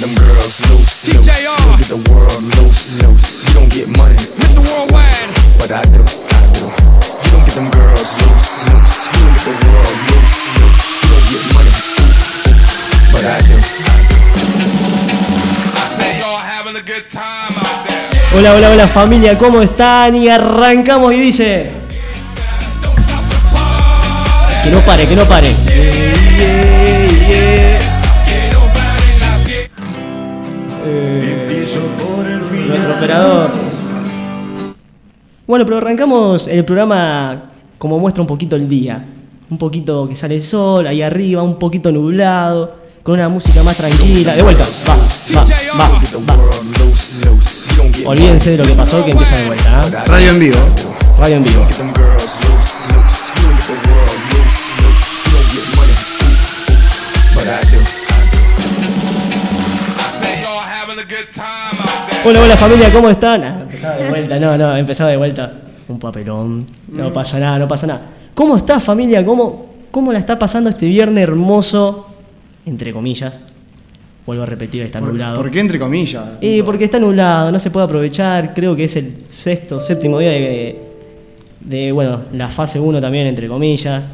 get them girls loose, loose. You don't get the world loose, loose. You don't get money, Mr. Worldwide. but I do, I do. You don't get them girls loose, loose. You don't get the world loose, loose. You don't get money, but I do, I do. I say y'all having a good time out there. Hola, hola, hola familia, ¿cómo están? Y arrancamos y dice... Que no pare, que no pare. Operador. Bueno, pero arrancamos el programa como muestra un poquito el día. Un poquito que sale el sol, ahí arriba, un poquito nublado, con una música más tranquila. De vuelta, va, va, va, va. Olvídense de lo que pasó, que empieza de vuelta. ¿ah? Radio en vivo. Radio en vivo. Hola, hola familia, ¿cómo están? Ah, empezaba de vuelta, no, no, empezaba de vuelta. Un papelón. No pasa nada, no pasa nada. ¿Cómo está familia? ¿Cómo, ¿Cómo la está pasando este viernes hermoso? Entre comillas. Vuelvo a repetir, está ¿Por, nublado. por qué entre comillas? Y porque está nublado, no se puede aprovechar. Creo que es el sexto, séptimo día de, de bueno, la fase 1 también, entre comillas.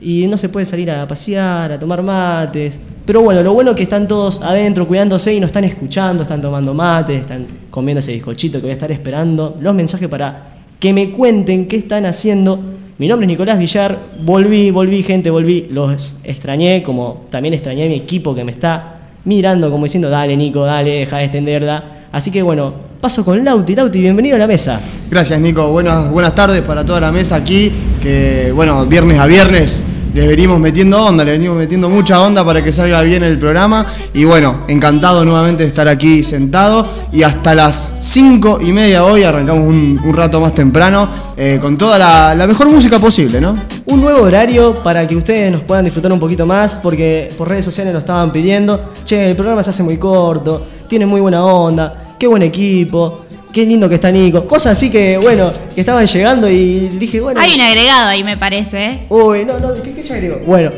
Y no se puede salir a pasear, a tomar mates. Pero bueno, lo bueno es que están todos adentro cuidándose y nos están escuchando, están tomando mates, están comiendo ese bizcochito que voy a estar esperando. Los mensajes para que me cuenten qué están haciendo. Mi nombre es Nicolás Villar, volví, volví gente, volví. Los extrañé, como también extrañé a mi equipo que me está mirando como diciendo, dale Nico, dale, deja de extenderla. Así que bueno, paso con Lauti. Lauti, bienvenido a la mesa. Gracias, Nico. Buenas, buenas tardes para toda la mesa aquí. Que, bueno, viernes a viernes les venimos metiendo onda, les venimos metiendo mucha onda para que salga bien el programa. Y bueno, encantado nuevamente de estar aquí sentado. Y hasta las cinco y media hoy arrancamos un, un rato más temprano eh, con toda la, la mejor música posible, ¿no? Un nuevo horario para que ustedes nos puedan disfrutar un poquito más, porque por redes sociales nos estaban pidiendo, che, el programa se hace muy corto, tiene muy buena onda, qué buen equipo, qué lindo que está Nico. Cosas así que, bueno, que estaban llegando y dije, bueno... Hay un agregado ahí, me parece. ¿eh? Uy, no, no, ¿qué, qué se agregó? Bueno,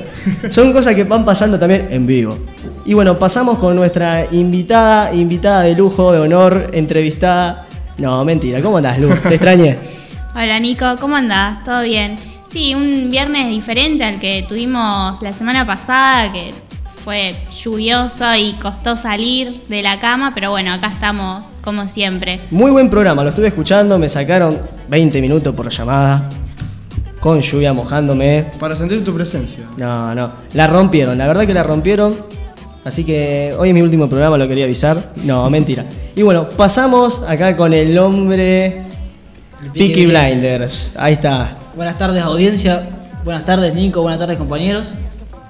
son cosas que van pasando también en vivo. Y bueno, pasamos con nuestra invitada, invitada de lujo, de honor, entrevistada. No, mentira, ¿cómo andás, Lu? Te extrañé. Hola Nico, ¿cómo andás? ¿Todo bien? Sí, un viernes diferente al que tuvimos la semana pasada, que fue lluvioso y costó salir de la cama, pero bueno, acá estamos como siempre. Muy buen programa, lo estuve escuchando, me sacaron 20 minutos por llamada, con lluvia mojándome. Para sentir tu presencia. No, no, la rompieron, la verdad que la rompieron. Así que hoy es mi último programa, lo quería avisar. No, mentira. Y bueno, pasamos acá con el hombre Peaky Blinders. Ahí está. Buenas tardes audiencia, buenas tardes Nico, buenas tardes compañeros.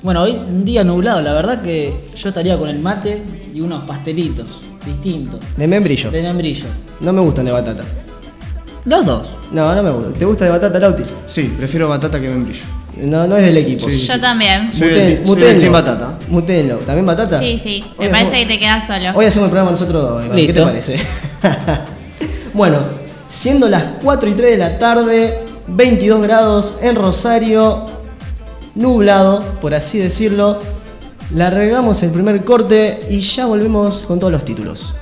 Bueno, hoy un día nublado, la verdad que yo estaría con el mate y unos pastelitos distintos, De membrillo. de membrillo. No me gustan de batata. Los dos. No, no me gusta. ¿Te gusta de batata, Lauti? Sí, prefiero batata que membrillo. No, no es del equipo. Sí, Yo también. Soy del- soy del team batata. Mutenlo. ¿También batata? Sí, sí, me parece hacemos- que te quedas solo. Hoy hacemos el programa nosotros dos, Iván. ¿Qué te parece? bueno, siendo las 4 y 3 de la tarde, 22 grados en Rosario, nublado, por así decirlo. Largamos el primer corte y ya volvemos con todos los títulos.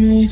me.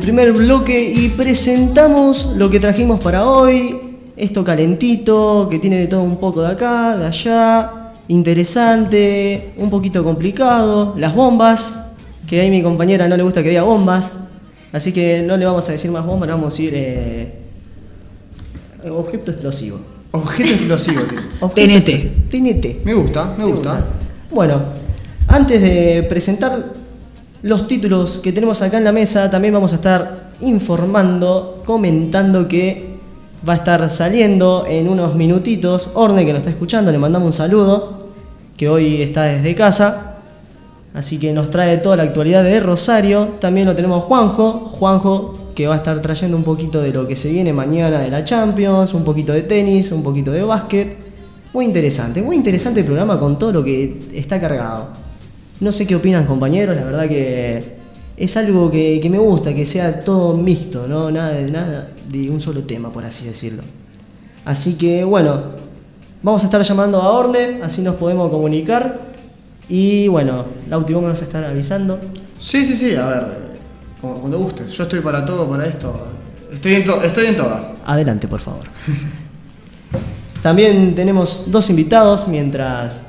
Primer bloque y presentamos lo que trajimos para hoy. Esto calentito, que tiene de todo un poco de acá, de allá. Interesante, un poquito complicado. Las bombas, que a mi compañera no le gusta que diga bombas. Así que no le vamos a decir más bombas, le vamos a decir eh, objeto explosivo. Objeto explosivo, tío. Objeto- TNT. TNT. Me gusta, me gusta. Bueno, antes de presentar los títulos que tenemos acá en la mesa, también vamos a estar informando, comentando que va a estar saliendo en unos minutitos. Orne, que nos está escuchando, le mandamos un saludo, que hoy está desde casa. Así que nos trae toda la actualidad de Rosario. También lo tenemos Juanjo. Juanjo que va a estar trayendo un poquito de lo que se viene mañana de la Champions, un poquito de tenis, un poquito de básquet. Muy interesante, muy interesante el programa con todo lo que está cargado. No sé qué opinan compañeros, la verdad que es algo que, que me gusta, que sea todo mixto, ¿no? Nada de nada de un solo tema, por así decirlo. Así que bueno, vamos a estar llamando a Orne, así nos podemos comunicar. Y bueno, Lauti, vos me vas a estar avisando. Sí, sí, sí, a ver, como- cuando gustes. Yo estoy para todo, para esto. Estoy en, to- estoy en todas. Adelante, por favor. También tenemos dos invitados mientras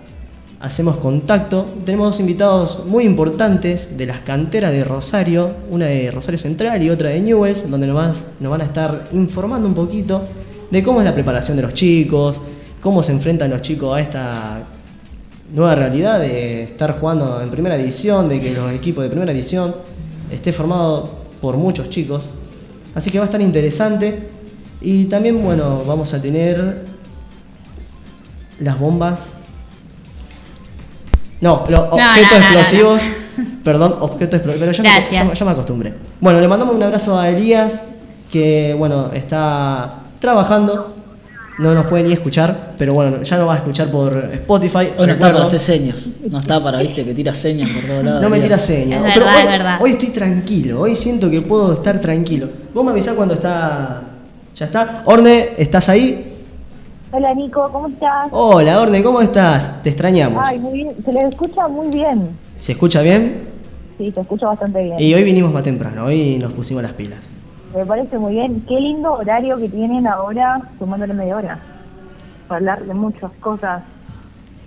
hacemos contacto. Tenemos dos invitados muy importantes de las canteras de Rosario, una de Rosario Central y otra de Newells, donde nos nos van a estar informando un poquito de cómo es la preparación de los chicos, cómo se enfrentan los chicos a esta nueva realidad de estar jugando en primera división, de que los equipos de primera división esté formado por muchos chicos. Así que va a estar interesante. Y también, bueno, vamos a tener las bombas. No, los objetos no, no, no, explosivos. Perdón, objetos explosivos. Pero ya me, Gracias. ya me- ya me acostumbré. Bueno, le mandamos un abrazo a Elías, que, bueno, está trabajando. No nos puede ni escuchar, pero bueno, ya nos va a escuchar por Spotify. Hoy no está para hacer señas. No está para, viste, que tira señas por todos lados. No me tira señas. Es Pero verdad, hoy, es verdad. hoy estoy tranquilo, hoy siento que puedo estar tranquilo. Vos me avisás cuando está. ¿Ya está? Orne, ¿estás ahí? Hola Nico, ¿cómo estás? Hola, Orne, ¿cómo estás? Te extrañamos. Ay, muy bien, se les escucha muy bien. ¿Se escucha bien? Sí, te escucho bastante bien. Y hoy vinimos más temprano, hoy nos pusimos las pilas. Me parece muy bien. Qué lindo horario que tienen ahora, sumándole media hora. Para hablar de muchas cosas.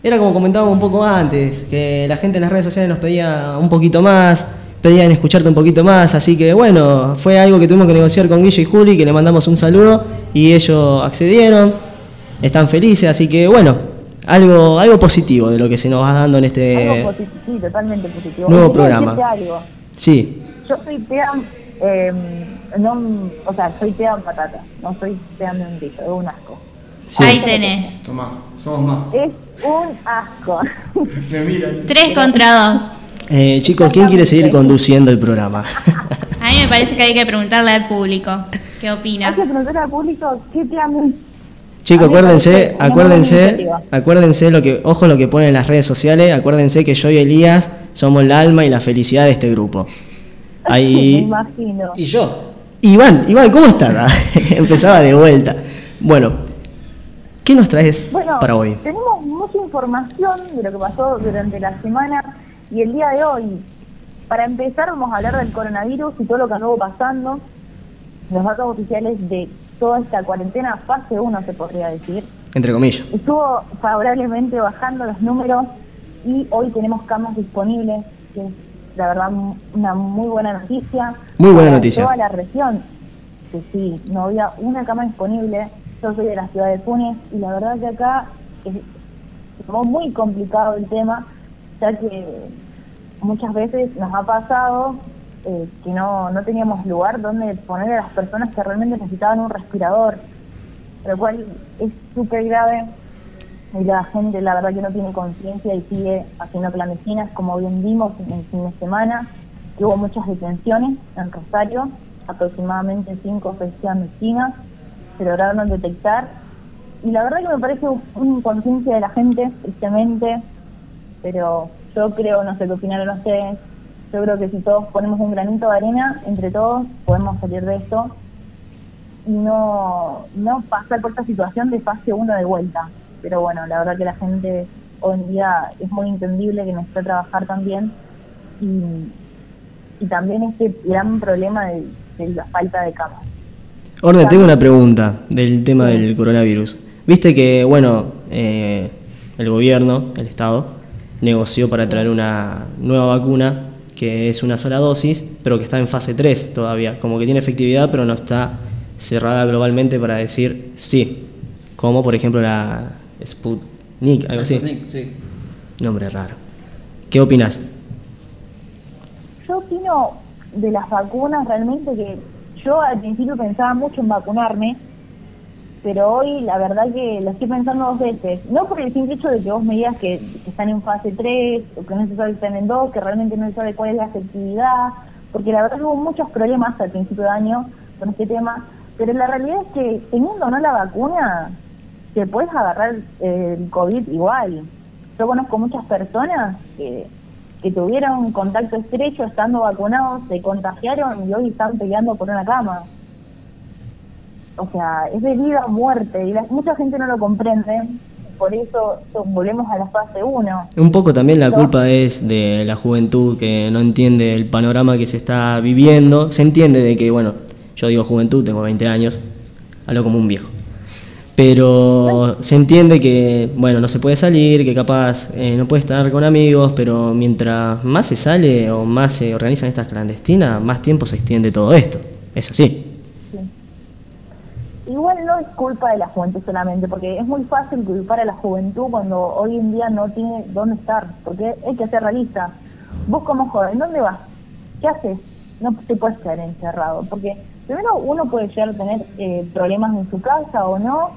Era como comentábamos un poco antes, que la gente en las redes sociales nos pedía un poquito más, pedían escucharte un poquito más, así que bueno, fue algo que tuvimos que negociar con Guille y Juli, que le mandamos un saludo y ellos accedieron, están felices, así que bueno, algo, algo positivo de lo que se nos va dando en este... algo positivo, sí, totalmente positivo. nuevo programa. algo. Sí, Yo soy Tea, eh, no, o sea, soy Tea patata, no soy Tea membrillo, es un asco. sí. Ahí tenés. Tomá, somos más. Es un asco. Te miran. Tres contra dos. Eh, chicos, ¿quién quiere seguir conduciendo el programa? A mí me parece que hay que preguntarle al público qué Hay opina. que preguntar al público qué membrillo. Chicos, me acuérdense, acuérdense, acuérdense lo que, ojo lo que ponen en las redes sociales, acuérdense que yo y Elías somos el alma y la felicidad de este grupo. Me Ahí, imagino. Y yo. Iván, Iván, ¿cómo estás? Empezaba de vuelta. Bueno, ¿qué nos traes Bueno, para hoy? tenemos mucha información de lo que pasó durante la semana y el día de hoy. Para empezar, vamos a hablar del coronavirus y todo lo que anduvo pasando, los datos oficiales de toda esta cuarentena, fase 1 se podría decir. Entre comillas. Estuvo favorablemente bajando los números y hoy tenemos camas disponibles, que es la verdad una muy buena noticia. Muy buena Para noticia. Toda la región, que sí, no había una cama disponible. Yo soy de la ciudad de Funes y la verdad que acá es como muy complicado el tema, ya que muchas veces nos ha pasado eh, que no, no teníamos lugar donde poner a las personas que realmente necesitaban un respirador, lo cual es súper grave. Y la gente la verdad que no tiene conciencia y sigue haciendo clandestinas, como bien vimos en el fin de semana, que hubo muchas detenciones en Rosario, aproximadamente cinco o seis clandestinas, se lograron detectar. Y la verdad que me parece un- una inconsciencia de la gente, tristemente, pero yo creo, no sé qué opinaron ustedes, yo creo que si todos ponemos un granito de arena, entre todos podemos salir de esto y no, no pasar por esta situación de fase 1 de vuelta. Pero bueno, la verdad que la gente hoy en día es muy entendible que necesita trabajar también y, y también este gran problema de, de la falta de camas. Orde, tengo una pregunta del tema del coronavirus. Viste que, bueno, eh, el gobierno, el Estado, negoció para traer una nueva vacuna que es una sola dosis, pero que está en fase 3 todavía. Como que tiene efectividad, pero no está cerrada globalmente para decir sí. Como por ejemplo la Sputnik, algo así. Sputnik, sí. Nombre raro. ¿Qué opinas? Yo opino de las vacunas realmente que yo al principio pensaba mucho en vacunarme, pero hoy la verdad que lo estoy pensando dos veces. No por el simple hecho de que vos me digas que, están en fase 3 o que no se sabe que están en 2, que realmente no se sabe cuál es la efectividad, porque la verdad hubo muchos problemas al principio de año con este tema, pero la realidad es que teniendo no la vacuna, te puedes agarrar el COVID igual. Yo conozco muchas personas que, que tuvieron contacto estrecho estando vacunados, se contagiaron y hoy están peleando por una cama. O sea, es de vida o muerte y la- mucha gente no lo comprende. Por eso so- volvemos a la fase 1. Un poco también la culpa es de la juventud que no entiende el panorama que se está viviendo. Se entiende de que, bueno, yo digo juventud, tengo 20 años, hablo como un viejo. Pero se entiende que, bueno, no se puede salir, que capaz eh, no puede estar con amigos, pero mientras más se sale o más se organizan estas clandestinas, más tiempo se extiende todo esto. Es así. Culpa de la juventud solamente, porque es muy fácil culpar a la juventud cuando hoy en día no tiene dónde estar, porque hay que ser realista. Vos como joven, ¿dónde vas? ¿Qué haces? No te puedes quedar encerrado, porque primero uno puede llegar a tener eh, problemas en su casa o no,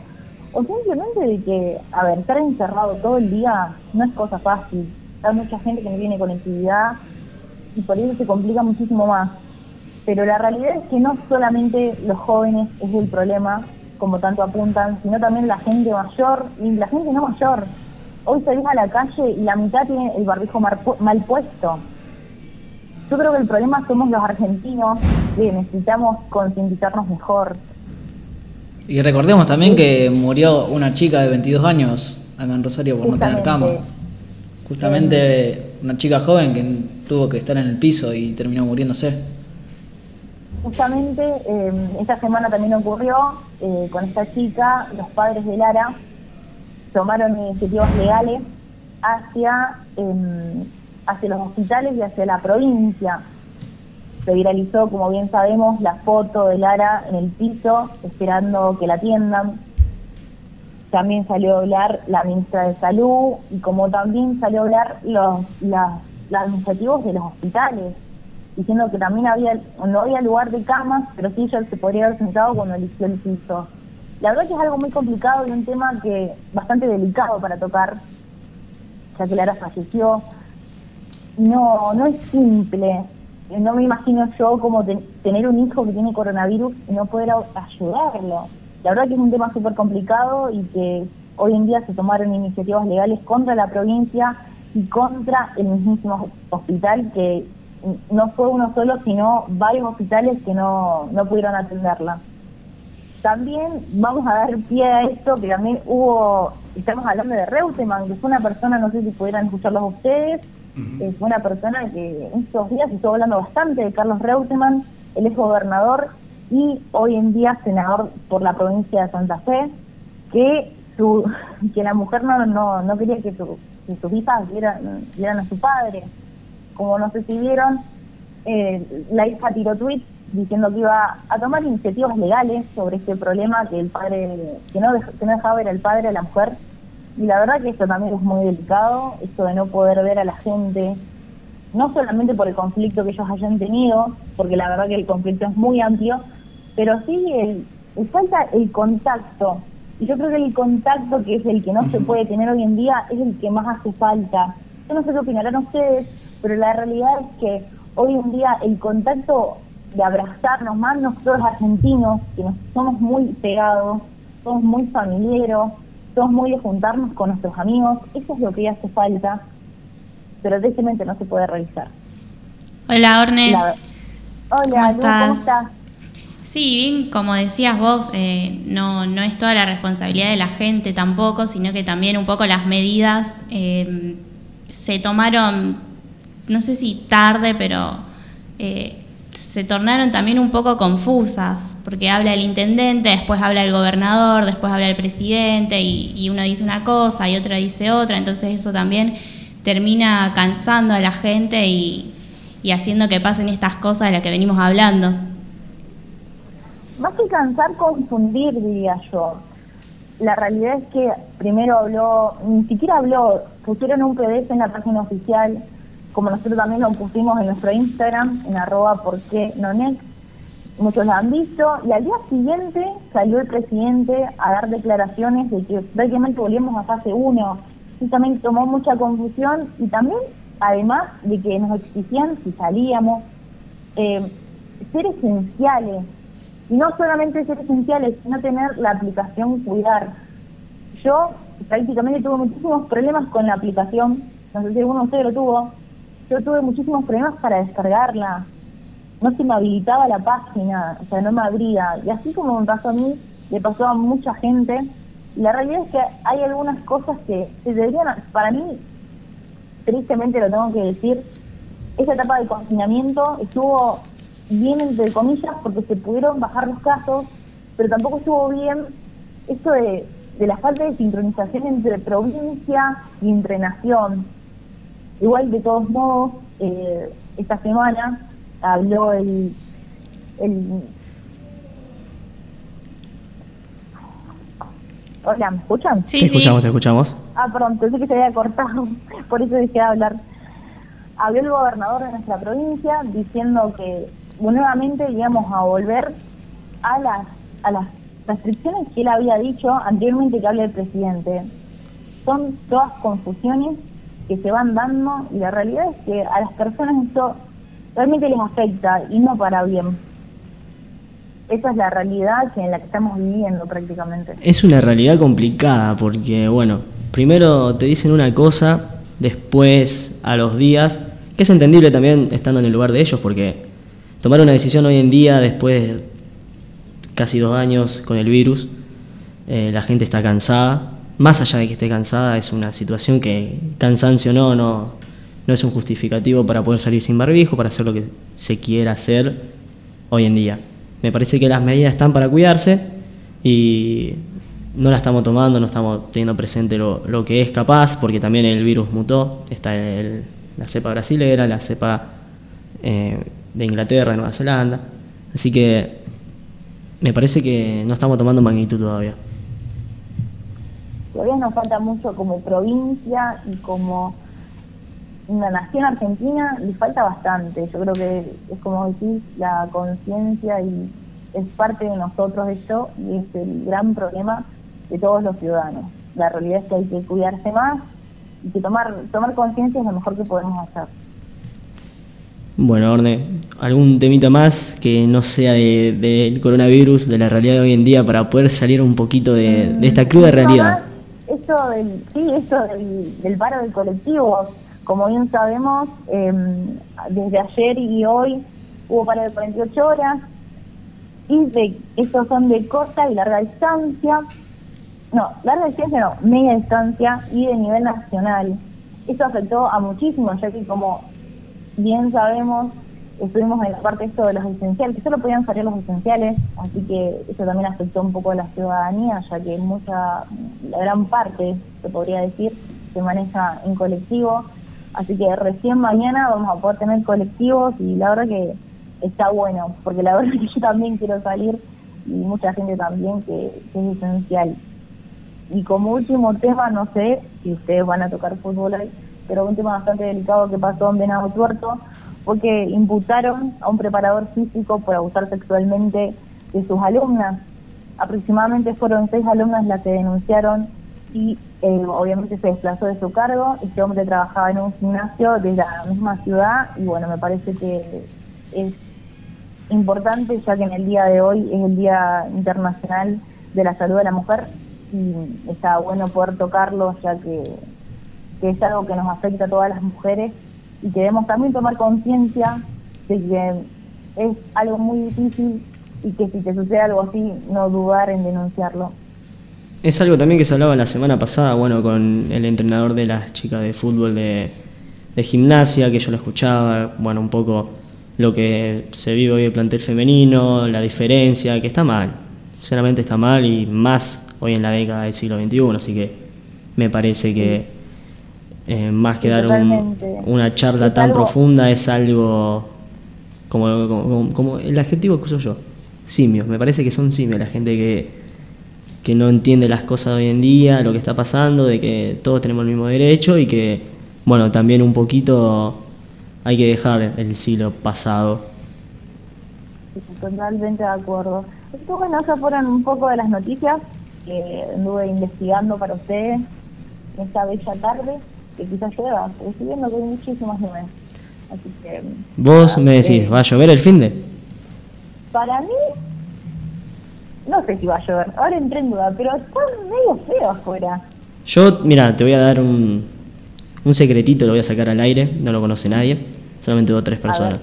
o simplemente de que, a ver, estar encerrado todo el día no es cosa fácil. Hay mucha gente que no tiene conectividad y por eso se complica muchísimo más. Pero la realidad es que no solamente los jóvenes es el problema, como tanto apuntan, sino también la gente mayor y la gente no mayor. Hoy salís a la calle y la mitad tiene el barbijo mal puesto. Yo creo que el problema somos los argentinos, que necesitamos concientizarnos mejor. Y recordemos también que murió una chica de 22 años acá en Rosario por no tener cama. Justamente. Justamente una chica joven que tuvo que estar en el piso y terminó muriéndose. Justamente eh, esta semana también ocurrió eh, con esta chica, los padres de Lara tomaron iniciativas legales hacia, em, hacia los hospitales y hacia la provincia. Se viralizó, como bien sabemos, la foto de Lara en el piso esperando que la atiendan. También salió a hablar la ministra de Salud y como también salió a hablar los, las- los administrativos de los hospitales diciendo que también había no había lugar de camas, pero sí ella se podría haber sentado cuando eligió el piso. La verdad que es algo muy complicado y un tema que bastante delicado para tocar, ya que Lara falleció. No, no es simple. No me imagino yo como ten- tener un hijo que tiene coronavirus y no poder ayudarlo. La verdad que es un tema súper complicado y que hoy en día se tomaron iniciativas legales contra la provincia y contra el mismísimo hospital que no fue uno solo, sino varios hospitales que no, no pudieron atenderla. También vamos a dar pie a esto, que también hubo, estamos hablando de Reutemann, que fue una persona, no sé si pudieran escucharlos ustedes, eh, fue una persona que en estos días estuvo hablando bastante de Carlos Reutemann, él es gobernador y hoy en día senador por la provincia de Santa Fe, que su, que la mujer no, no, no quería que, su- que sus hijas vieran, vieran a su padre. Como no sé si vieron, eh, la hija tiró tweet diciendo que iba a tomar iniciativas legales sobre este problema que el padre, que no, que no dejaba ver al padre a la mujer. Y la verdad que esto también es muy delicado, esto de no poder ver a la gente no solamente por el conflicto que ellos hayan tenido, porque la verdad que el conflicto es muy amplio, pero sí el, el falta el contacto. Y yo creo que el contacto, que es el que no se puede tener hoy en día, es el que más hace falta. Yo no sé qué opinarán ustedes, pero la realidad es que hoy en día el contacto de abrazarnos, más nosotros argentinos, que nos somos muy pegados, somos muy familiares, somos muy de juntarnos con nuestros amigos, eso es lo que hace falta, pero tristemente no se puede realizar. Hola, Orne. La- Hola, ¿Cómo Lu, ¿cómo estás? estás? Sí, bien, como decías vos, eh, no, no es toda la responsabilidad de la gente tampoco, sino que también un poco las medidas eh, se tomaron, no sé si tarde, pero eh, se tornaron también un poco confusas, porque habla el intendente, después habla el gobernador, después habla el presidente, y, uno dice una cosa y otra dice otra, entonces eso también termina cansando a la gente y, y haciendo que pasen estas cosas de las que venimos hablando. Más que cansar, confundir, diría yo. La realidad es que primero habló, ni siquiera habló, pusieron un PDF en la página oficial, como nosotros también lo pusimos en nuestro Instagram, en arroba porque no next. Muchos lo han visto, y al día siguiente salió el presidente a dar declaraciones de que prácticamente volvíamos a fase 1. Y también tomó mucha confusión, y también, además de que nos exigían si salíamos, eh, ser esenciales. Y no solamente ser esenciales, sino tener la aplicación Cuidar. Yo prácticamente tuve muchísimos problemas con la aplicación, no sé si alguno de ustedes lo tuvo, yo tuve muchísimos problemas para descargarla, no se me habilitaba la página, o sea, no me abría. Y así como me pasó a mí, le pasó a mucha gente. La realidad es que hay algunas cosas que se deberían, para mí, tristemente lo tengo que decir, esa etapa de confinamiento estuvo bien entre comillas porque se pudieron bajar los casos, pero tampoco estuvo bien esto de, de la falta de sincronización entre provincia y entre nación. Igual de todos modos, eh, esta semana habló el, el Hola, ¿me escuchan? Sí, te escuchamos, te escuchamos. Ah, perdón, pensé que se había cortado, por eso dejé de hablar. Habló el gobernador de nuestra provincia diciendo que nuevamente íbamos a volver a las, a las restricciones que él había dicho anteriormente que hable el presidente. Son todas confusiones que se van dando y la realidad es que a las personas esto realmente les afecta y no para bien. Esa es la realidad en la que estamos viviendo prácticamente. Es una realidad complicada porque, bueno, primero te dicen una cosa, después a los días, que es entendible también estando en el lugar de ellos porque tomar una decisión hoy en día, después de casi dos años con el virus, eh, la gente está cansada. Más allá de que esté cansada, es una situación que, cansancio no, no, no es un justificativo para poder salir sin barbijo, para hacer lo que se quiera hacer hoy en día. Me parece que las medidas están para cuidarse y no la estamos tomando, no estamos teniendo presente lo, lo que es capaz, porque también el virus mutó, está el- la cepa brasilera, la cepa eh, de Inglaterra, de Nueva Zelanda, así que me parece que no estamos tomando magnitud todavía. Todavía nos falta mucho como provincia y como una nación argentina, le falta bastante. Yo creo que es como decís, la conciencia y es parte de nosotros esto y es el gran problema de todos los ciudadanos. La realidad es que hay que cuidarse más y que tomar tomar conciencia es lo mejor que podemos hacer. Bueno, Orne, ¿algún temita más que no sea de- del coronavirus, de la realidad de hoy en día, para poder salir un poquito de, de esta cruda Mucho realidad? Esto del, sí, esto del, del paro del colectivo, como bien sabemos, eh, desde ayer y hoy hubo paro de 48 horas, y de, estos son de corta y larga distancia, no, larga distancia no, media distancia y de nivel nacional. Esto afectó a muchísimos, ya que como bien sabemos, estuvimos en la parte esto de los esenciales, que solo podían salir los esenciales, así que eso también afectó un poco a la ciudadanía, ya que mucha, la gran parte, se podría decir, se maneja en colectivo, así que recién mañana vamos a poder tener colectivos y la verdad que está bueno, porque la verdad que yo también quiero salir y mucha gente también que, es esencial. Y como último tema, no sé si ustedes van a tocar fútbol hoy, pero un tema bastante delicado que pasó en Venado Tuerto fue que imputaron a un preparador físico por abusar sexualmente de sus alumnas. Aproximadamente fueron seis alumnas las que denunciaron y eh, obviamente se desplazó de su cargo. Este hombre trabajaba en un gimnasio de la misma ciudad y bueno, me parece que es importante ya que en el día de hoy es el Día Internacional de la Salud de la Mujer y está bueno poder tocarlo ya que, que es algo que nos afecta a todas las mujeres y que debemos también tomar conciencia de que es algo muy difícil y que si te sucede algo así no dudar en denunciarlo. Es algo también que se hablaba la semana pasada, bueno, con el entrenador de las chicas de fútbol de, gimnasia, que yo lo escuchaba, bueno, un poco lo que se vive hoy el plantel femenino, la diferencia, que está mal, sinceramente está mal y más hoy en la década del siglo XXI, así que me parece que eh, más que dar un- una charla tan algo- profunda es algo como, como, como- el adjetivo que uso yo, simios, me parece que son simios la gente que, que no entiende las cosas de hoy en día, lo que está pasando, de que todos tenemos el mismo derecho y que, bueno, también un poquito hay que dejar el siglo pasado. Totalmente de acuerdo. Bueno, esas fueron un poco de las noticias que anduve investigando para ustedes esta bella tarde, que quizás llueva, pero estoy viendo que hay muchísimas nubes. Así que... Vos nada, me eh, decís, ¿va a llover el fin de? Para mí, no sé si va a llover, ahora entré en duda, pero está medio feo afuera. Yo, mira, te voy a dar un, un secretito, lo voy a sacar al aire, no lo conoce nadie, solamente dos o tres personas.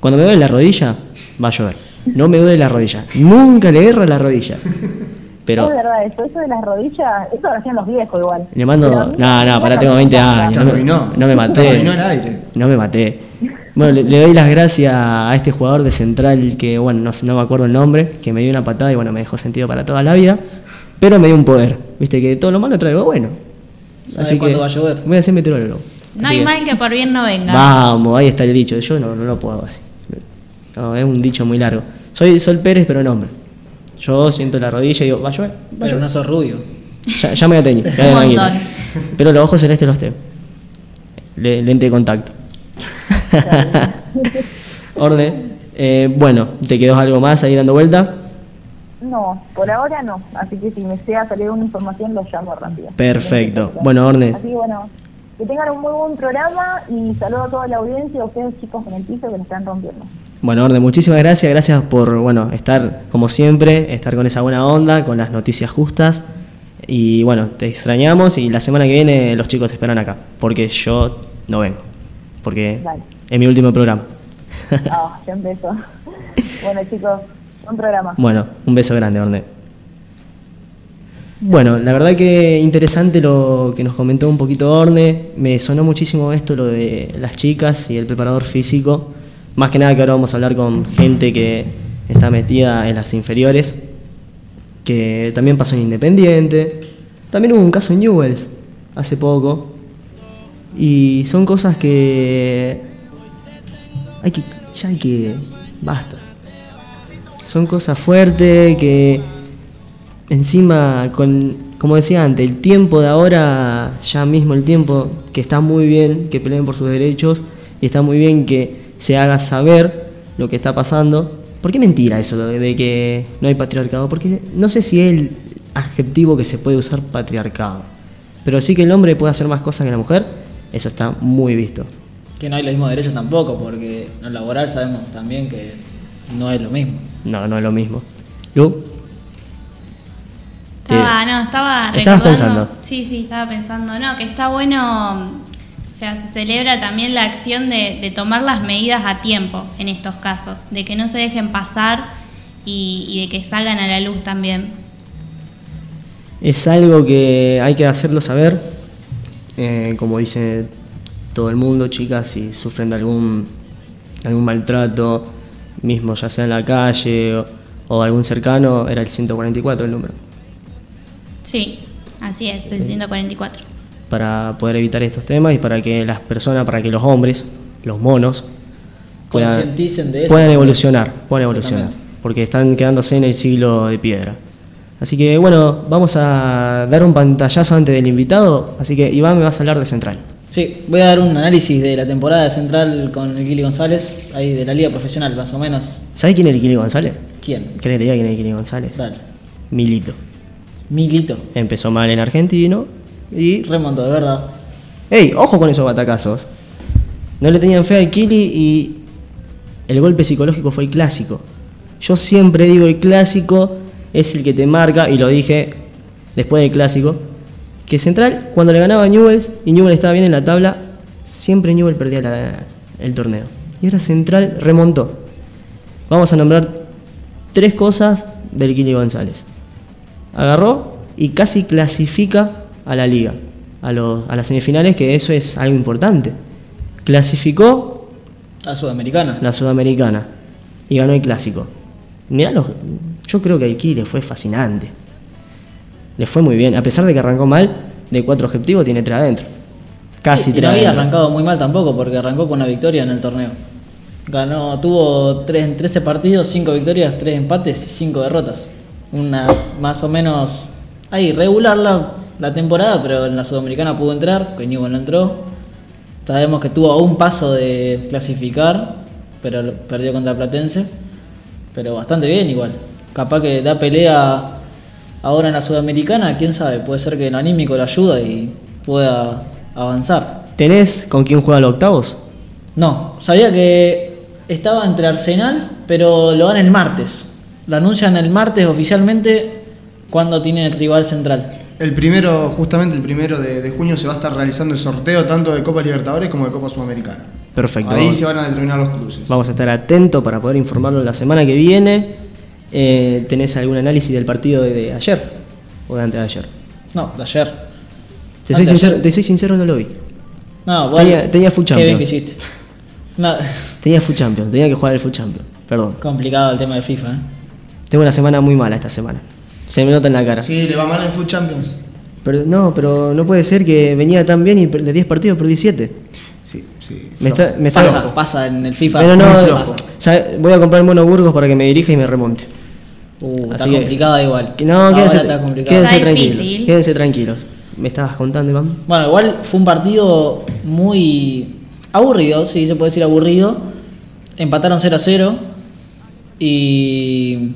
Cuando me duele la rodilla, va a llover. No me duele la rodilla. Nunca le erra la rodilla. Pero Es verdad, eso, eso de las rodillas, eso lo hacían los viejos igual. le mando. No, no, pará, tengo 20 años. Te No, me- arruinó. no me Te maté. arruinó el aire. No me maté. Bueno, le, le doy las gracias a este jugador de central que, bueno, no, sé- no me acuerdo el nombre, que me dio una patada y, bueno, me dejó sentido para toda la vida. Pero me dio un poder. Viste que todo lo malo trae algo bueno. ¿Sabe cuándo va a llover? Voy a ser meteorólogo. No Así hay que- mal que por bien no venga. Vamos, ahí está el dicho. Yo no, no lo puedo así. No, es un dicho muy largo. Soy Sol Pérez, pero en hombre. Yo siento la rodilla y digo, va a llover. Va a Pero llover. no sos rubio. Ya, ya me voy a teñir. Es un montón. Pero los ojos celestes los tengo. Le- lente de contacto. Orde. Eh, bueno, ¿te quedó algo más ahí dando vuelta? No, por ahora no. Así que si me sea salir una información, lo llamo rápido. Perfecto. Bueno, Orne. Así que bueno, que tengan un muy buen programa y saludo a toda la audiencia y a ustedes chicos en el piso que lo están rompiendo. Bueno, Orde, muchísimas gracias. Gracias por, bueno, estar como siempre, estar con esa buena onda, con las noticias justas. Y bueno, te extrañamos y la semana que viene los chicos te esperan acá, porque yo no vengo, porque Dale. es mi último programa. Ah, ya empezó. bueno chicos, buen programa. Bueno, un beso grande, Orne. Bueno, la verdad que interesante lo que nos comentó un poquito Orne. Me sonó muchísimo esto, lo de las chicas y el preparador físico. Más que nada que ahora vamos a hablar con gente que está metida en las inferiores, que también pasó en Independiente. También hubo un caso en Newells hace poco. Y son cosas que hay que ya hay que basta son cosas fuertes que encima con como decía antes el tiempo de ahora ya mismo el tiempo que está muy bien que peleen por sus derechos y está muy bien que se haga saber lo que está pasando ¿por qué mentira eso de, que no hay patriarcado? porque no sé si es el adjetivo que se puede usar patriarcado pero sí que el hombre puede hacer más cosas que la mujer eso está muy visto Que no hay los mismos derechos tampoco, porque en lo laboral sabemos también que no es lo mismo. no no es lo mismo Lu Estaba, no, estaba Estabas recordando. pensando. Sí, sí, estaba pensando, no, que está bueno, sea, se celebra también la acción de, de tomar las medidas a tiempo en estos casos, de que no se dejen pasar y, y de que salgan a la luz también. Es algo que hay que hacerlo saber, eh, como dice todo el mundo, chicas, si sufren de algún, algún maltrato, mismo ya sea en la calle o, o algún cercano, era el 144 el número, Sí, así es, el 144. Para poder evitar estos temas y para que las personas, para que los hombres, los monos, puedan, Concienticen de eso puedan también. evolucionar, puedan evolucionar, porque están quedándose en el siglo de piedra. Así que bueno, vamos a dar un pantallazo antes del invitado, así que Iván me vas a hablar de Central. Sí, voy a dar un análisis de la temporada de Central con el Gili González, ahí de la liga profesional, más o menos. ¿Sabes quién es el Kili González? ¿Quién? ¿Querés que te diga quién es el Kili González? Dale. Milito. Milito. Empezó mal en Argentino y. Remontó, de verdad. ¡Ey! Ojo con esos batacazos. No le tenían fe al Kili y. El golpe psicológico fue el clásico. Yo siempre digo el clásico es el que te marca, y lo dije después del clásico, que Central, cuando le ganaba a Newells y Newell estaba bien en la tabla, siempre Newell perdía el torneo. Y ahora Central remontó. Vamos a nombrar tres cosas del Kili González. Agarró y casi clasifica a la liga, a, los- a las semifinales, que eso es algo importante. Clasificó A Sudamericana. la Sudamericana y ganó el clásico. Mirá, los- yo creo que a Kili le fue fascinante. Le fue muy bien, a pesar de que arrancó mal, de cuatro objetivos tiene tres adentro. Casi Y tres no había adentro. arrancado muy mal tampoco, porque arrancó con una victoria en el torneo. Ganó, tuvo tres, en 13 partidos, 5 victorias, 3 empates y 5 derrotas. Una más o menos ahí, regular la, temporada, pero en la Sudamericana pudo entrar, que Newell no entró. Sabemos que tuvo a un paso de clasificar, pero perdió contra Platense. Pero bastante bien igual. Capaz que da pelea ahora en la Sudamericana, quién sabe, puede ser que el anímico le ayuda y pueda avanzar. ¿Tenés con quién juega los octavos? No, sabía que estaba entre Arsenal, pero lo dan el martes. Lo anuncian el martes oficialmente cuando tiene el rival central. El primero, justamente el primero de, de junio, se va a estar realizando el sorteo tanto de Copa Libertadores como de Copa Sudamericana. Perfecto. Ahí se van a determinar los cruces. vamos a estar atentos para poder informarlo la semana que viene. Eh, ¿Tenés algún análisis del partido de, de ayer? ¿O de antes de ayer? No, de ayer. Te soy, sincero, ayer. te soy sincero, no lo vi. No, igual, Tenía- tenía full Qué bien champion. que hiciste. No, Tenía Food Champions, tenía que jugar el Food Champions. Perdón. complicado el tema de FIFA, ¿eh? Tengo una semana muy mala esta semana. Se me nota en la cara. Sí, le va mal en Food Champions. Pero no, pero no puede ser que venía tan bien y de 10 partidos perdí 7. Sí, sí. Me flojo. está, me está- Pasa, pasa en el FIFA. Pero no, no. ¿sabe? voy a comprar el Mono Burgos para que me dirija y me remonte. Uh, está Así complicada igual. Que No, Ahora quédense, está complicado. quédense Está tranquilos. difícil. Quédense tranquilos. ¿Me estabas contando, Iván? Bueno, igual fue un partido muy aburrido, sí, se puede decir aburrido. Empataron 0 a 0 y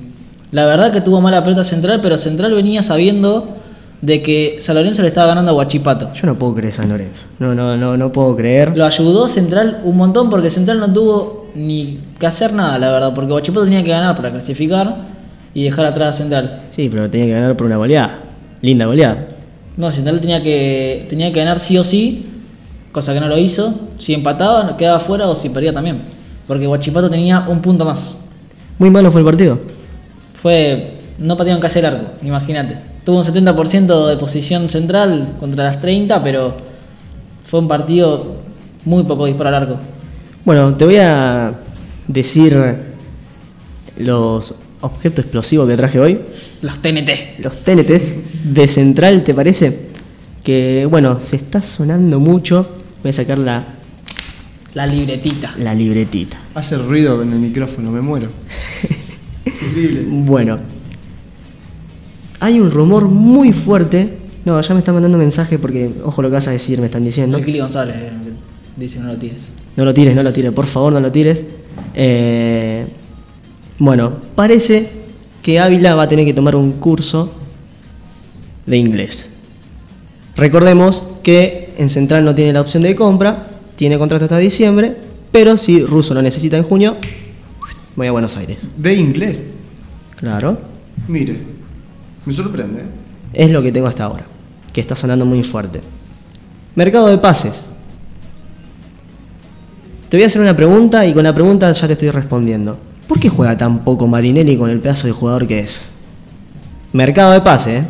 la verdad que tuvo mala pelota Central, pero Central venía sabiendo de que San Lorenzo le estaba ganando a Huachipato. Yo no puedo creer San Lorenzo. No, no, no, no puedo creer. Lo ayudó Central un montón porque Central no tuvo ni que hacer nada, la verdad, porque Huachipato tenía que ganar para clasificar y dejar atrás a Central. Sí, pero tenía que ganar por una goleada. Linda goleada. No, Central tenía que, tenía que ganar sí o sí, cosa que no lo hizo. Si empataba, quedaba fuera o si perdía también. Porque Huachipato tenía un punto más. Muy malo fue el partido. Fue. No patearon casi el arco, imagínate. Tuvo un 70% de posición central contra las 30, pero fue un partido muy poco disparo al arco. Bueno, te voy a decir los objetos explosivos que traje hoy. Los TNT. Los TNTs de Central, ¿te parece? Que, bueno, se está sonando mucho. Voy a sacar la, La libretita. la libretita. Hace ruido en el micrófono, me muero. Increíble. Bueno, hay un rumor muy fuerte. No, ya me están mandando mensaje porque, ojo lo que vas a decir, me están diciendo. El Kili González eh, dice no lo tires. No lo tires, no lo tires, por favor, no lo tires. Eh, bueno, parece que Ávila va a tener que tomar un curso de inglés. Recordemos que en Central no tiene la opción de compra, tiene contrato hasta diciembre, pero si Russo lo necesita en junio, voy a Buenos Aires. De inglés. Claro, Mire, me sorprende. ¿eh? es lo que tengo hasta ahora, que está sonando muy fuerte. Mercado de pases. Te voy a hacer una pregunta y con la pregunta ya te estoy respondiendo. ¿Por qué juega tan poco Marinelli con el pedazo de jugador que es? Mercado de pase, ¿eh?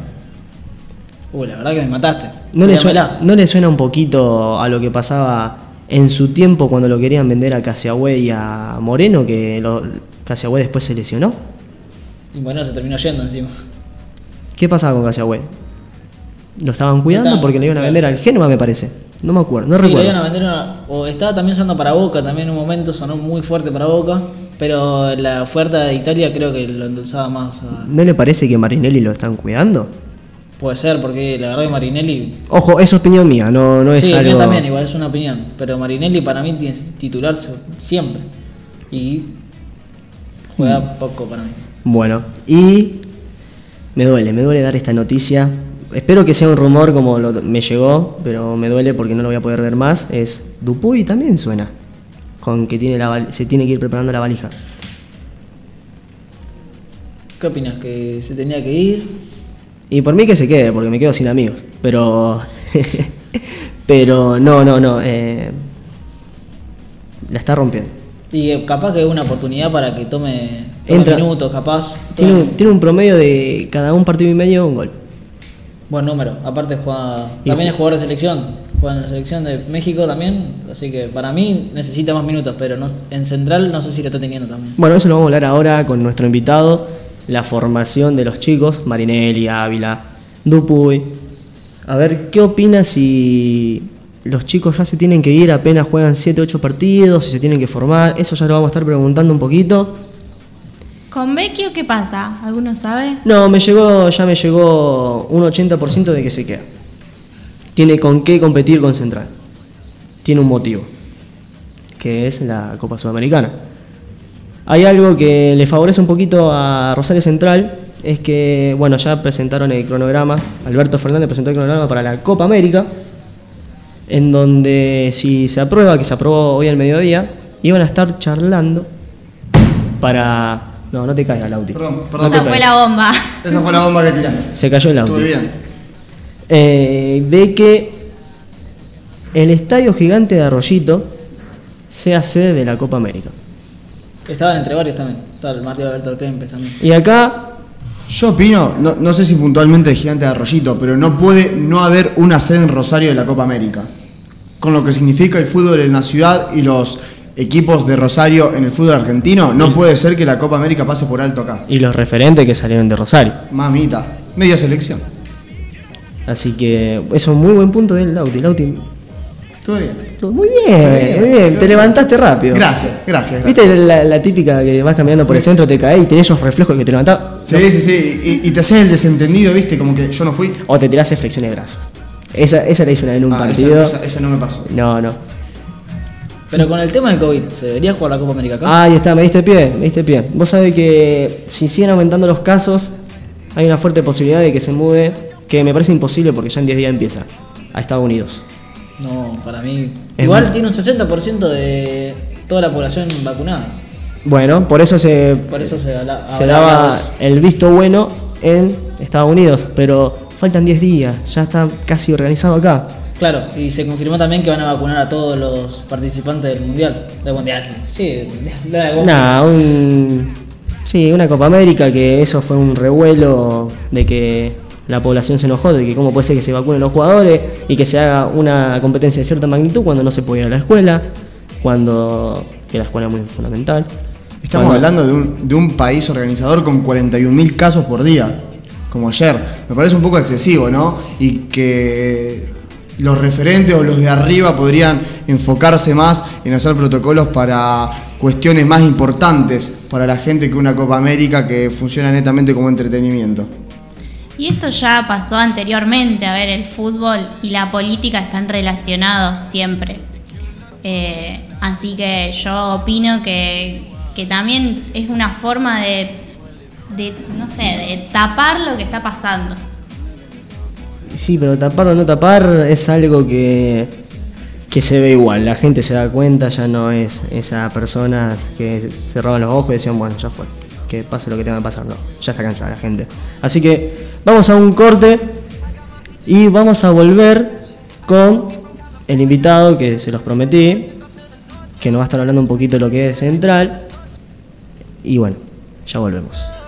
Uh, la verdad que me mataste. ¿No le, suena, ¿No le suena un poquito a lo que pasaba en su tiempo cuando lo querían vender a Casiagüe y a Moreno, que lo, Casiagüe después se lesionó? Y bueno, se terminó yendo encima. ¿Qué pasaba con Casiagüe? ¿Lo estaban cuidando Estaban- porque le iban a vender al Genoa, me parece? No me acuerdo, no sí, le recuerdo. iban a vender una- o estaba también sonando para Boca, también en un momento sonó muy fuerte para Boca, pero la oferta de Italia creo que lo endulzaba más a... ¿No le parece que Marinelli lo están cuidando? Puede ser, porque la verdad que Marinelli. Ojo, es opinión mía, no, no es sí, algo. mía también, igual es una opinión. Pero Marinelli para mí tiene que titularse siempre. Y juega Mm. poco para mí. Bueno, y me duele, me duele dar esta noticia. Espero que sea un rumor como lo- me llegó, pero me duele porque no lo voy a poder ver más. Es Dupuy también suena, con que tiene la, se tiene que ir preparando la valija. ¿Qué opinas? ¿Que se tenía que ir? Y por mí que se quede, porque me quedo sin amigos. Pero. pero no, no, no. eh, la está rompiendo. Y eh, capaz que es una oportunidad para que tome, tome Entra. minutos, capaz. Tiene un, tiene un promedio de cada un partido y medio un gol. Buen número. Aparte juega. Y También es jugador de selección. Juega en la selección de México también. Así que para mí necesita más minutos, pero no, en central no sé si lo está teniendo también. Bueno, eso lo vamos a hablar ahora con nuestro invitado. La formación de los chicos, Marinelli, Ávila, Dupuy. A ver, ¿qué opina si los chicos ya se tienen que ir apenas juegan 7, 8 partidos, si se tienen que formar? Eso ya lo vamos a estar preguntando un poquito. ¿Con Vecchio qué pasa? ¿Alguno sabe? No, me llegó, ya me llegó un 80% de que se queda. Tiene con qué competir con Central. Tiene un motivo, que es la Copa Sudamericana. Hay algo que le favorece un poquito a Rosario Central, es que, bueno, ya presentaron el cronograma, Alberto Fernández presentó el cronograma para la Copa América, en donde si se aprueba, que se aprobó hoy al mediodía, iban a estar charlando para... No, no te caigas, Lauti. Perdón, perdón. Esa fue la bomba. Esa fue la bomba que tiraste. Se cayó el auto. Estuve bien. Eh, de que el Estadio Gigante de Arroyito sea sede de la Copa América. Estaban entre varios también. Estaba el Martín Alberto Kempes también. Y acá, Yo opino, no, no sé si puntualmente de Gigante de Arroyito, pero no puede no haber una sede en Rosario de la Copa América. Con lo que significa el fútbol en la ciudad y los equipos de Rosario en el fútbol argentino, no puede ser que la Copa América pase por alto acá. y los referentes que salieron de Rosario. Mamita, media selección. Así que eso es un muy buen punto del Lauti. Lauti, Todo bien. muy bien, muy bien, te levantaste rápido. Gracias, gracias, gracias. ¿Viste la, la típica que vas caminando por el centro, te caes y tenés esos reflejos que te levantás? Sí, sí, sí. Y, y te haces el desentendido, viste, como que yo no fui. O te tirás flexiones de brazos. Esa, esa la hice una vez en un Ah, partido. esa, esa- esa no me pasó. No, no. Pero con el tema del COVID, ¿se debería jugar la Copa América acá? Ah, ahí está, me diste pie, me diste pie. Vos sabés que si siguen aumentando los casos, hay una fuerte posibilidad de que se mude, que me parece imposible porque ya en 10 días empieza, a Estados Unidos. No, para mí. Es Igual muy- tiene un 60% de toda la población vacunada. Bueno, por eso se, Por eso se habla- se hablaba daba el visto bueno en Estados Unidos, pero faltan 10 días, ya está casi organizado acá. Claro, y se confirmó también que van a vacunar a todos los participantes del mundial. Del mundial, sí. La de. Nah, un, sí, una Copa América que eso fue un revuelo de que la población se enojó de que cómo puede ser que se vacunen los jugadores y que se haga una competencia de cierta magnitud cuando no se puede ir a la escuela, cuando que la escuela es muy fundamental. Estamos Cuando- hablando de un, de un país organizador con 41.000 casos por día, como ayer. Me parece un poco excesivo, ¿no? Y que los referentes o los de arriba podrían enfocarse más en hacer protocolos para cuestiones más importantes para la gente que una Copa América que funciona netamente como entretenimiento. Y esto ya pasó anteriormente, a ver, el fútbol y la política están relacionados siempre. Eh, así que yo opino que, que también es una forma de, de, no sé, de tapar lo que está pasando. Sí, pero tapar o no tapar es algo que, que se ve igual, la gente se da cuenta, ya no es esas personas que cerraban los ojos y decían, bueno, ya fue, que pase lo que tenga que pasar, no, ya está cansada la gente. Así que vamos a un corte y vamos a volver con el invitado que se los prometí, que nos va a estar hablando un poquito de lo que es central. Y bueno, ya volvemos.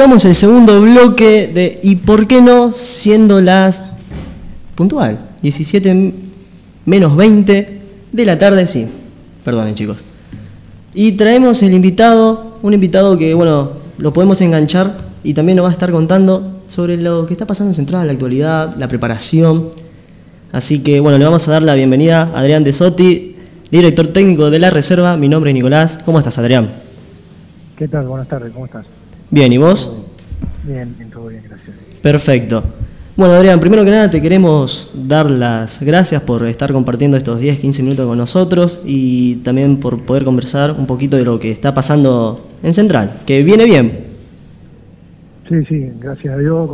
arrancamos el segundo bloque de ¿Y por qué no? siendo las puntual, 17 menos 20 de la tarde, sí. Perdonen chicos. Y traemos el invitado, un invitado que, bueno, lo podemos enganchar y también nos va a estar contando sobre lo que está pasando en Central, la actualidad, la preparación. Así que, bueno, le vamos a dar la bienvenida a Adrián De Sotti, director técnico de la Reserva. Mi nombre es Nicolás. ¿Cómo estás, Adrián? ¿Qué tal? Buenas tardes, ¿cómo estás? Bien, ¿y vos? Bien, bien, todo bien, gracias. Perfecto. Bueno, Adrián, primero que nada te queremos dar las gracias por estar compartiendo estos 10, 15 minutos con nosotros y también por poder conversar un poquito de lo que está pasando en Central, que viene bien. Sí, sí, gracias a Dios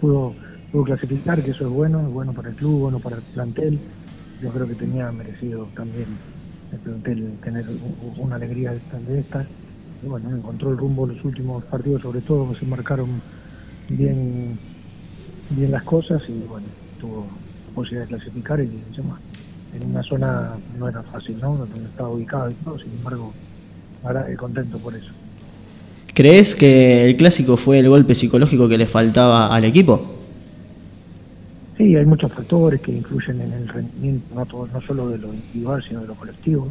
pudo, pudo clasificar, que eso es bueno, es bueno para el club, bueno para el plantel. Yo creo que tenía merecido también el plantel tener una alegría de esta bueno, encontró el rumbo en los últimos partidos, sobre todo, que se marcaron bien, bien las cosas y bueno, tuvo posibilidad de clasificar y encima en una zona no era fácil, ¿no? Estaba ubicado y todo, sin embargo, ahora es contento por eso. ¿Crees que el clásico fue el golpe psicológico que le faltaba al equipo? Sí, hay muchos factores que influyen en el rendimiento, no, solo de lo individual, sino de lo colectivo.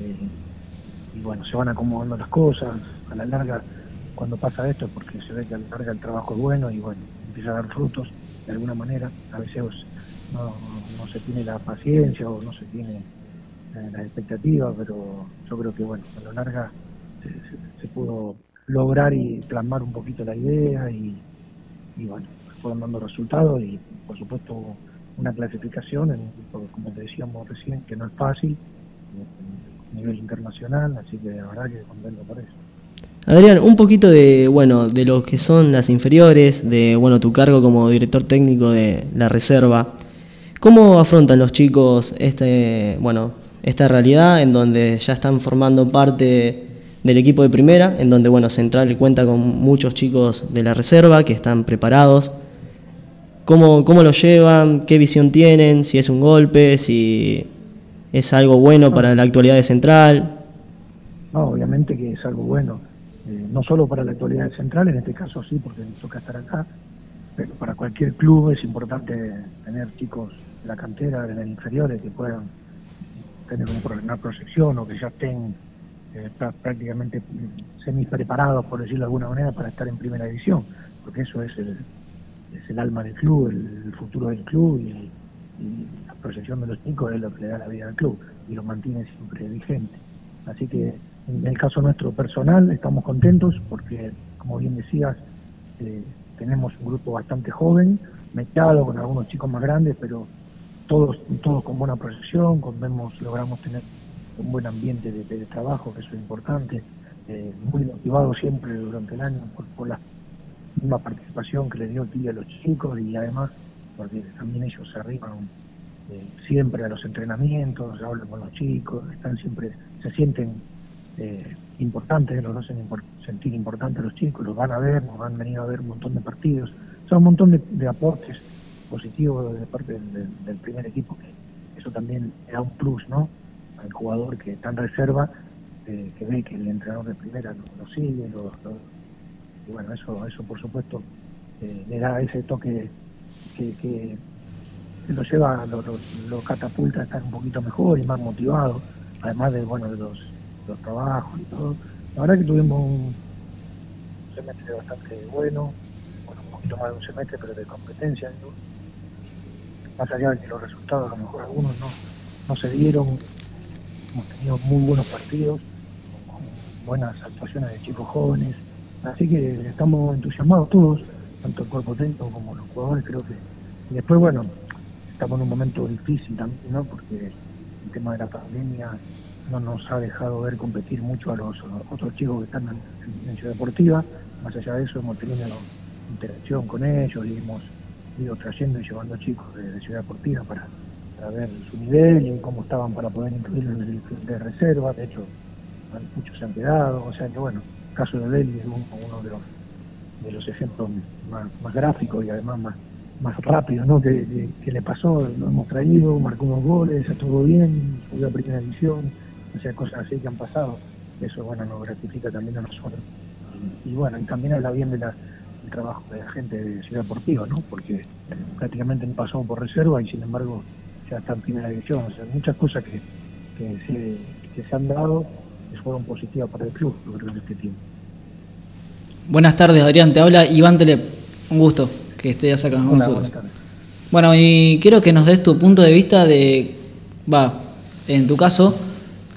Eh, y bueno, se van acomodando las cosas. A la larga, cuando pasa esto, es porque se ve que a la larga el trabajo es bueno y bueno, empieza a dar frutos de alguna manera. A veces no, se tiene la paciencia o no se tiene eh, la expectativa, pero yo creo que bueno, a la larga se pudo lograr y plasmar un poquito la idea y, y bueno, fueron dando resultados y por supuesto una clasificación, en, como te decíamos recién, que no es fácil, nivel internacional, así que la verdad que contento por eso. Adrián, un poquito de, bueno, de lo que son las inferiores, de, bueno, tu cargo como director técnico de la reserva. ¿Cómo afrontan los chicos este, bueno, esta realidad en donde ya están formando parte del equipo de primera, en donde, bueno, Central cuenta con muchos chicos de la reserva que están preparados? ¿Cómo, cómo lo llevan? ¿Qué visión tienen? Si es un golpe, si es algo bueno para la actualidad de Central. No, obviamente que es algo bueno, eh, no solo para la actualidad central, en este caso sí, porque nos toca estar acá, pero para cualquier club es importante tener chicos de la cantera, de las inferiores, que puedan tener una proyección o que ya estén eh, prá- prácticamente semi preparados, por decirlo de alguna manera, para estar en primera división, porque eso es el, es el alma del club, el, el futuro del club y, proyección de los chicos es lo que le da la vida al club y lo mantiene siempre vigente. Así que en el caso nuestro personal estamos contentos porque, como bien decías, eh, tenemos un grupo bastante joven, mezclado con algunos chicos más grandes, pero todos todos con buena proyección, con vemos, logramos tener un buen ambiente de, de trabajo, que eso es importante, eh, muy motivado siempre durante el año por, por la misma participación que le dio Tía a los chicos y además porque también ellos se arriban siempre a los entrenamientos, hablan con los chicos, están siempre, se sienten eh, importantes, los hacen impor- sentir importantes los chicos, los van a ver, nos han venido a ver un montón de partidos, son un montón de, aportes positivos de parte del, primer equipo, que eso también da un plus, ¿no? Al jugador que está en reserva, eh, que ve que el entrenador de primera lo, sigue, y bueno, eso, eso por supuesto eh, le da ese toque que, que, que lo lleva, lo, lo, catapulta a estar un poquito mejor y más motivado, además de bueno los, los trabajos y todo. La verdad que tuvimos un semestre bastante bueno, bueno, un poquito más de un semestre, pero de competencia, más allá de que los resultados a lo mejor algunos no, no se dieron, hemos tenido muy buenos partidos, con buenas actuaciones de chicos jóvenes, así que estamos entusiasmados todos, tanto el cuerpo técnico como los jugadores, creo que. Y después, bueno, estamos en un momento difícil también, ¿no? Porque el tema de la pandemia no nos ha dejado ver competir mucho a los, otros chicos que están en, Ciudad Deportiva. Más allá de eso, hemos tenido interacción con ellos y hemos ido trayendo y llevando chicos de, Ciudad Deportiva para, ver su nivel y cómo estaban para poder incluirlos en el de reserva. De hecho, muchos se han quedado. O sea que, bueno, el caso de Beli es uno, de los de los ejemplos más gráficos y además más, más rápidos ¿no? que, le pasó, lo hemos traído, marcó unos goles, estuvo bien, subió a primera división, o sea, cosas así que han pasado, eso bueno nos gratifica también a nosotros. Y, bueno, y también habla bien de del trabajo de la gente de Ciudad Deportiva, ¿no? porque prácticamente no pasó por reserva y sin embargo ya está en primera división, o sea, muchas cosas que, se, que se han dado que fueron positivas para el club, en este tiempo. Buenas tardes, Adrián. Te habla Iván Telep. Un gusto que estés acá con nosotros. Bueno, y quiero que nos des tu punto de vista de, va, en tu caso,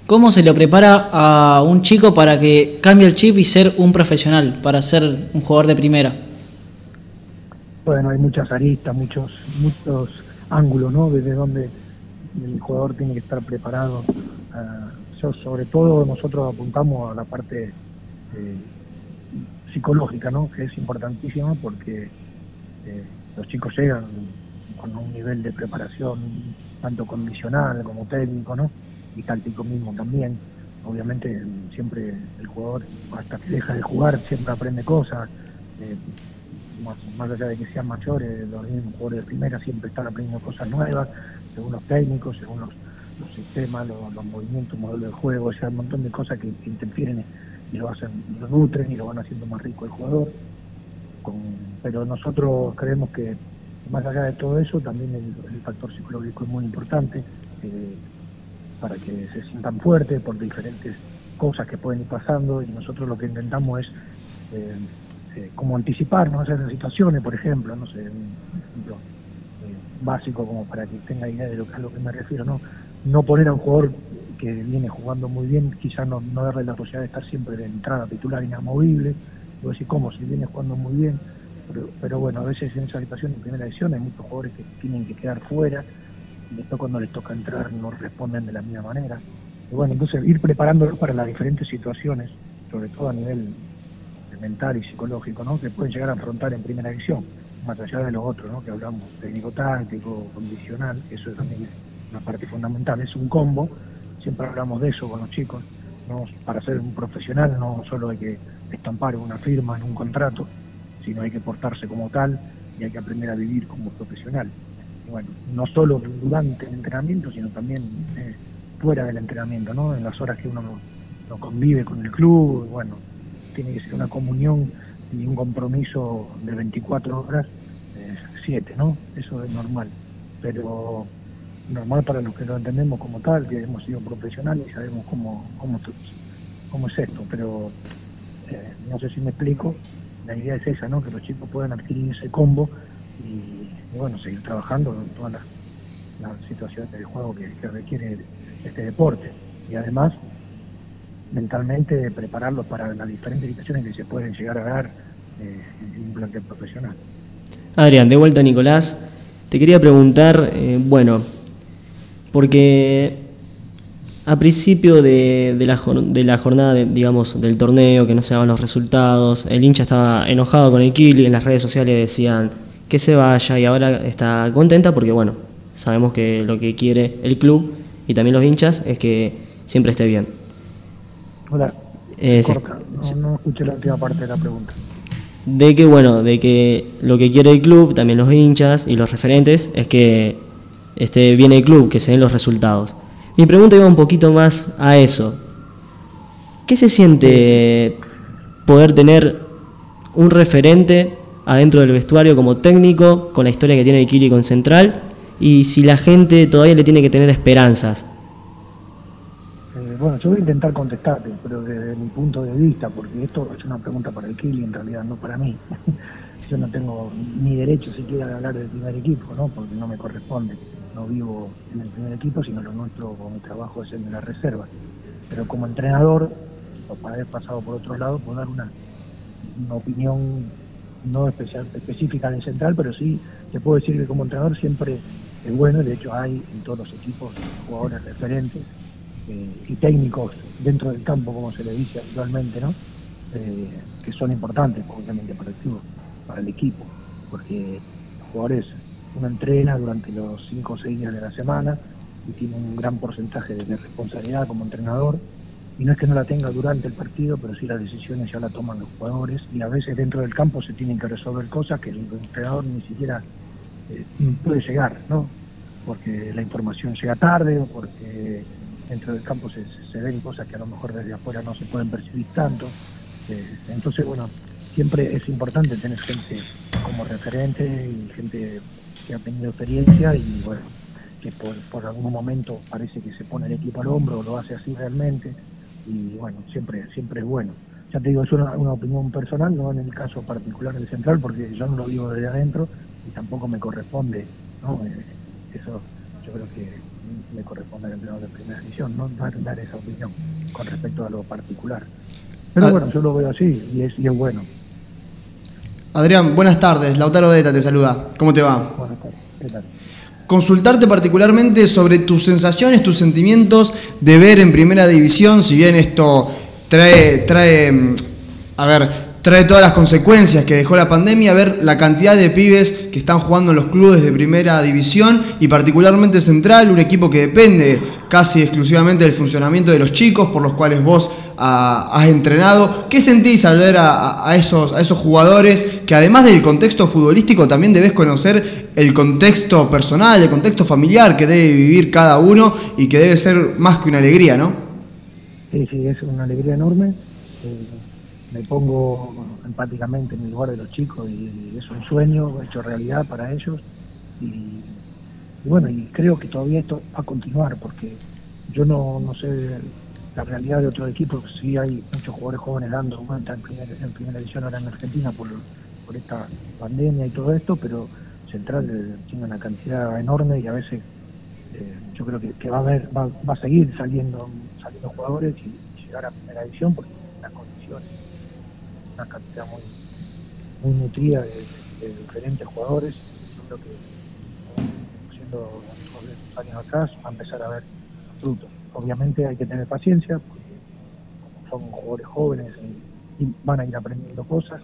cómo se lo prepara a un chico para que cambie el chip y ser un profesional, para ser un jugador de primera. Bueno, hay muchas aristas, muchos, muchos ángulos, ¿no? Desde donde el jugador tiene que estar preparado. Ah, yo, sobre todo, nosotros apuntamos a la parte eh, psicológica, ¿no? Que es importantísima porque eh, los chicos llegan con un nivel de preparación tanto condicional como técnico, ¿no? Y táctico mismo también. Obviamente siempre el jugador, hasta que deja de jugar, siempre aprende cosas. eh, más, allá de que sean mayores, los mismos jugadores de primera siempre están aprendiendo cosas nuevas, según los técnicos, según los, los sistemas, los, los movimientos, modelos de juego, o sea, un montón de cosas que, que interfieren y lo hacen, lo nutren y lo van haciendo más rico el jugador. Con- pero nosotros creemos que Más allá de todo eso, también el, factor psicológico es muy importante eh, para que se sientan fuertes por diferentes cosas que pueden ir pasando y nosotros lo que intentamos es eh, eh, como anticiparnos a esas situaciones, por ejemplo, no sé, un ejemplo eh, básico como para que tenga idea de lo a lo que me refiero, ¿no? No poner a un jugador que viene jugando muy bien, quizás no, no darle la posibilidad de estar siempre de entrada titular inamovible, y decir, ¿cómo? Si viene jugando muy bien, pero, pero bueno, a veces en esa situación en primera edición hay muchos jugadores que tienen que quedar fuera, y después cuando les toca entrar no responden de la misma manera. Y bueno, entonces ir preparándolos para las diferentes situaciones, sobre todo a nivel mental y psicológico, ¿no? que pueden llegar a afrontar en primera edición, más allá de lo otro, ¿no? que hablamos técnico-táctico, condicional, eso también es una parte fundamental, es un combo, siempre hablamos de eso con los chicos, ¿no? para ser un profesional no solo hay que estampar una firma en un contrato, sino hay que portarse como tal y hay que aprender a vivir como profesional. Bueno, no solo durante el entrenamiento, sino también eh, fuera del entrenamiento, ¿no? en las horas que uno no, convive con el club, bueno, tiene que ser una comunión y un compromiso de 24 horas, 7, ¿no? Eso es normal. Pero normal para los que lo entendemos como tal, que hemos sido profesionales y sabemos cómo, cómo, cómo es esto. Pero eh, no sé si me explico, la idea es esa, ¿no? Que los chicos puedan adquirir ese combo y, bueno, seguir trabajando en todas las, situaciones del juego que, que requiere este deporte. Y además, mentalmente prepararlos para las diferentes situaciones que se pueden llegar a dar eh, en un plantel profesional. Adrián, de vuelta Nicolás, te quería preguntar, eh, bueno, porque a principio de, de la, jor- de la jornada, de- digamos, del torneo, que no se daban los resultados, el hincha estaba enojado con el Kili, en las redes sociales decían que se vaya y ahora está contenta porque, bueno, sabemos que lo que quiere el club y también los hinchas es que siempre esté bien. Hola, Eh, corta, no, no escuché la última parte de la pregunta. de que bueno, de que lo que quiere el club, también los hinchas y los referentes, es que esté bien el club, que se den los resultados. Mi pregunta iba un poquito más a eso. ¿Qué se siente poder tener un referente adentro del vestuario como técnico, con la historia que tiene el Kili con Central, y si la gente todavía le tiene que tener esperanzas? Eh, bueno, yo voy a intentar contestarte, pero desde mi punto de vista, porque esto es una pregunta para el Kili en realidad, no para mí. yo no tengo ni derecho siquiera de hablar del primer equipo, ¿no? Porque no me corresponde. No vivo en el primer equipo, sino lo nuestro, o mi trabajo es en la reserva. Pero como entrenador, para haber pasado por otro lado, puedo dar una, opinión no especial, específica de central, pero sí te puedo decir que como entrenador siempre es bueno, de hecho hay en todos los equipos jugadores referentes eh, y técnicos dentro del campo, como se le dice actualmente, ¿no? Eh, que son importantes, obviamente, para el para el equipo, porque los jugadores uno entrena durante los cinco o seis días de la semana y tiene un gran porcentaje de responsabilidad como entrenador. Y no es que no la tenga durante el partido, pero sí las decisiones ya la toman los jugadores y a veces dentro del campo se tienen que resolver cosas que el entrenador ni siquiera eh, puede llegar, ¿no? Porque la información llega tarde o porque dentro del campo se, se ven cosas que a lo mejor desde afuera no se pueden percibir tanto. Eh, entonces, bueno, siempre es importante tener gente como referente y gente que ha tenido experiencia y, bueno, que por, por algún momento parece que se pone el equipo al hombro o lo hace así realmente y, bueno, siempre, siempre es bueno. Ya te digo, es una, una opinión personal, no en el caso particular del central, porque yo no lo vivo desde adentro y tampoco me corresponde, ¿no? Eh, eso yo creo que le corresponde al entrenador de primera división, no dar, dar esa opinión con respecto a lo particular. Pero Ah. bueno, yo lo veo así y es, y es bueno. Adrián, buenas tardes. Lautaro Beta te saluda. ¿Cómo te va? Buenas tardes. ¿Qué tal? Consultarte particularmente sobre tus sensaciones, tus sentimientos de ver en primera división, si bien esto trae, trae, mm, a ver, trae todas las consecuencias que dejó la pandemia, ver la cantidad de pibes que están jugando en los clubes de primera división y particularmente Central, un equipo que depende casi exclusivamente del funcionamiento de los chicos por los cuales vos ah, has entrenado. ¿Qué sentís al ver a esos, a esos jugadores que además del contexto futbolístico también debes conocer el contexto personal, el contexto familiar que debe vivir cada uno y que debe ser más que una alegría, ¿no? Sí, sí, es una alegría enorme. Eh, me pongo empáticamente en el lugar de los chicos y es un sueño hecho realidad para ellos. Y, bueno, y creo que todavía esto va a continuar porque yo no, no sé la realidad de otros equipos, sí hay muchos jugadores jóvenes dando vuelta en primera, en primera división ahora en Argentina por, por esta pandemia y todo esto, pero Central eh, tiene una cantidad enorme y a veces eh, yo creo que, va a haber, va, a seguir saliendo, saliendo jugadores y, llegar a primera división porque las condiciones, una cantidad muy, muy nutrida de, diferentes jugadores. Yo creo que siendo estos años atrás va a empezar a ver frutos. Obviamente hay que tener paciencia porque son jugadores jóvenes y van a ir aprendiendo cosas,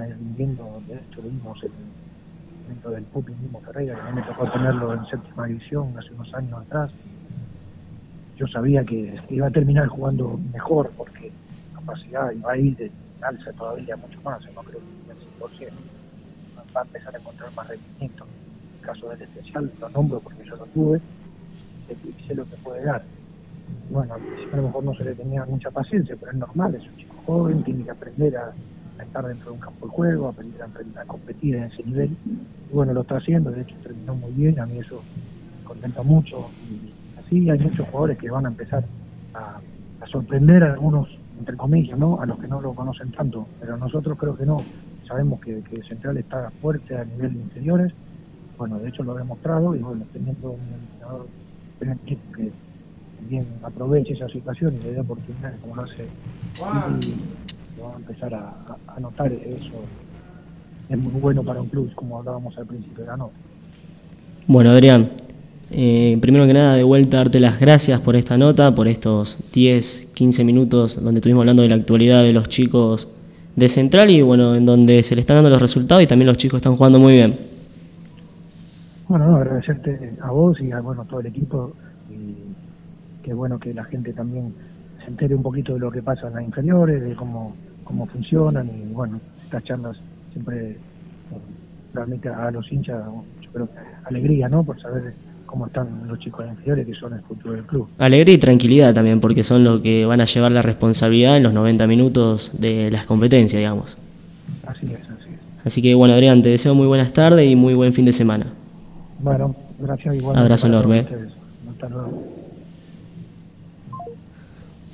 ir viviendo, de hecho vimos el momento del Pupi mismo Ferreira, que a mí me tocó tenerlo en séptima división hace unos años atrás. Yo sabía que iba a terminar jugando mejor porque capacidad iba a ir de alza todavía mucho más, no creo que el 100%. Va a empezar a encontrar más rendimiento. En el caso del especial, lo nombro porque yo lo tuve sé lo que puede dar. Bueno, a lo mejor no se le tenía mucha paciencia, pero es normal, es un chico joven, tiene que aprender a, estar dentro de un campo de juego, a, a competir en ese nivel. Y bueno, lo está haciendo, de hecho terminó muy bien, a mí eso me contenta mucho. Y así hay muchos jugadores que van a empezar a, sorprender a algunos, entre comillas, ¿no? A los que no lo conocen tanto, pero nosotros creo que no. Sabemos que, Central está fuerte a nivel de inferiores, bueno, de hecho lo ha demostrado y bueno, teniendo un entrenador que también aproveche esa situación y le dé oportunidades como lo hace va a empezar a, notar eso es muy bueno para un club como hablábamos al principio de la nota Bueno, Adrián, eh, primero que nada, de vuelta darte las gracias por esta nota, por estos 10, 15 minutos donde estuvimos hablando de la actualidad de los chicos de Central y bueno, en donde se le están dando los resultados y también los chicos están jugando muy bien. bueno no, agradecerte a vos y a bueno todo el equipo y qué bueno que la gente también se entere un poquito de lo que pasa en las inferiores de cómo cómo funcionan y bueno estas charlas siempre eh, realmente a los hinchas yo creo alegría no por saber cómo están los chicos inferiores que son el futuro del club Alegría y tranquilidad también, porque son los que van a llevar la responsabilidad en los 90 minutos de las competencias, digamos. así es así es Así que bueno, Adrián, te deseo muy buenas tardes y muy buen fin de semana. bueno gracias igual Abrazo enorme. hasta luego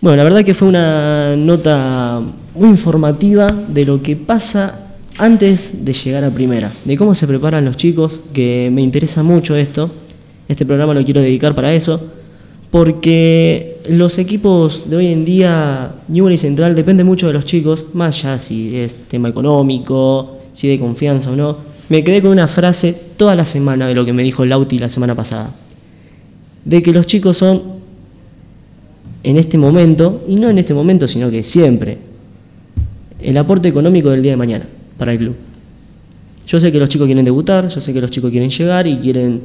Bueno, la verdad que fue una nota muy informativa de lo que pasa antes de llegar a primera, de cómo se preparan los chicos, que me interesa mucho esto. Este programa lo quiero dedicar para eso, porque los equipos de hoy en día, Newell Central, depende mucho de los chicos, más allá si es tema económico, si de confianza o no. Me quedé con una frase toda la semana de lo que me dijo Lauti la semana pasada, de que los chicos son en este momento, y no en este momento, sino que siempre, el aporte económico del día de mañana para el club. Yo sé que los chicos quieren debutar, yo sé que los chicos quieren llegar y quieren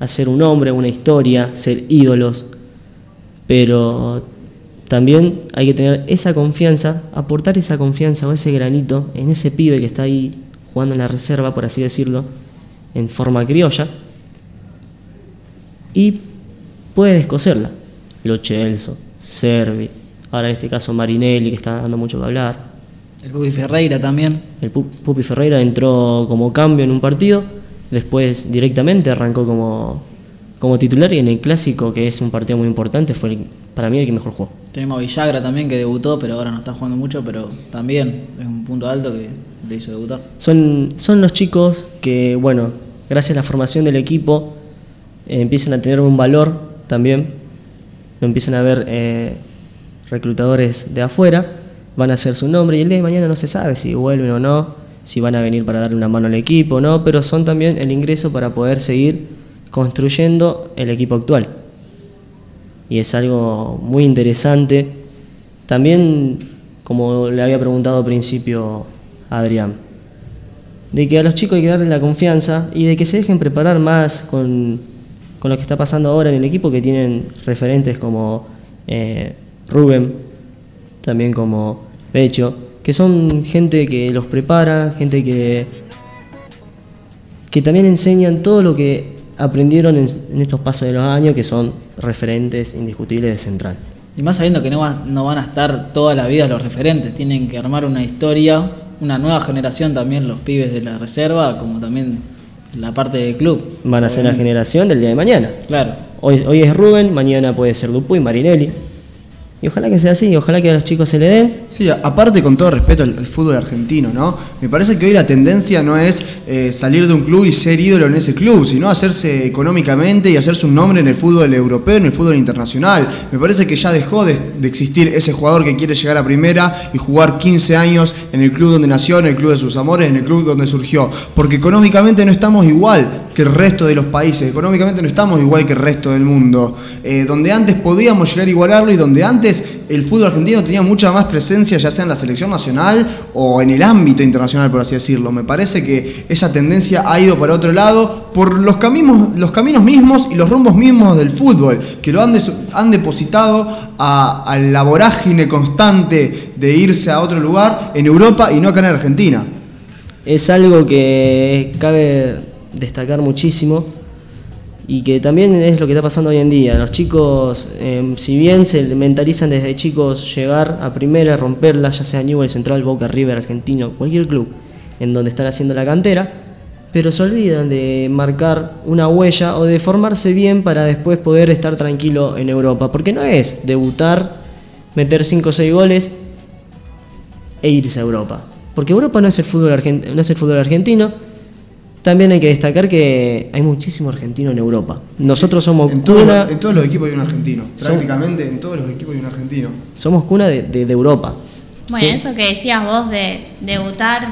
hacer un nombre, una historia, ser ídolos, pero también hay que tener esa confianza, aportar esa confianza o ese granito en ese pibe que está ahí jugando en la reserva, por así decirlo, en forma criolla, y puede descoserla. Lo Chelso, Servi, ahora en este caso Marinelli, que está dando mucho que hablar. El Pupi Ferreira también. El Pu- Pupi Ferreira entró como cambio en un partido, después directamente arrancó como, como titular y en el clásico, que es un partido muy importante, fue el- para mí el que mejor jugó. Tenemos a Villagra también que debutó, pero ahora no está jugando mucho, pero también es un punto alto que le hizo debutar. Son, son los chicos que, bueno, gracias a la formación del equipo, eh, empiezan a tener un valor también, lo empiezan a ver eh, reclutadores de afuera, van a hacer su nombre y el día de mañana no se sabe si vuelven o no, si van a venir para darle una mano al equipo o no, pero son también el ingreso para poder seguir construyendo el equipo actual. Y es algo muy interesante. También, como le había preguntado al principio a Adrián, de que a los chicos hay que darles la confianza y de que se dejen preparar más con, con lo que está pasando ahora en el equipo, que tienen referentes como eh, Rubén, también como Becho, que son gente que los prepara, gente que, que también enseñan todo lo que aprendieron en, en estos pasos de los años, que son referentes indiscutibles de Central. Y más sabiendo que no, va- no van a estar toda la vida los referentes, tienen que armar una historia, una nueva generación también, los pibes de la reserva, como también la parte del club. Van a ser la generación del día de mañana. Claro. Hoy, hoy es Rubén, mañana puede ser Dupuy, Marinelli. Y ojalá que sea así, ojalá que a los chicos se le den. Sí, aparte con todo respeto al, fútbol argentino, ¿no? Me parece que hoy la tendencia no es eh, salir de un club y ser ídolo en ese club, sino hacerse económicamente y hacerse un nombre en el fútbol europeo, en el fútbol internacional. Me parece que ya dejó de, de existir ese jugador que quiere llegar a primera y jugar 15 años en el club donde nació, en el club de sus amores, en el club donde surgió. Porque económicamente no estamos igual que el resto de los países, económicamente no estamos igual que el resto del mundo. Eh, donde antes podíamos llegar a igualarlo y donde antes el fútbol argentino tenía mucha más presencia, ya sea en la selección nacional o en el ámbito internacional, por así decirlo. Me parece que esa tendencia ha ido para otro lado por los caminos, los caminos mismos y los rumbos mismos del fútbol, que lo han, depositado a, a la vorágine constante de irse a otro lugar en Europa y no acá en Argentina. Es algo que cabe destacar muchísimo y que también es lo que está pasando hoy en día. Los chicos, eh, si bien se mentalizan desde chicos llegar a primera, romperla, ya sea Newell, Central, Boca, River, Argentino, cualquier club en donde están haciendo la cantera, pero se olvidan de marcar una huella o de formarse bien para después poder estar tranquilo en Europa. Porque no es debutar, meter 5 o 6 goles e irse a Europa. Porque Europa no es el fútbol, argen- no es el fútbol argentino. También hay que destacar que hay muchísimo argentino en Europa. Nosotros somos En, cuna, en todos los equipos hay un argentino. Prácticamente en todos los equipos hay un argentino. somos cuna de, de- de Europa. Bueno, Sí. eso que decías vos de debutar,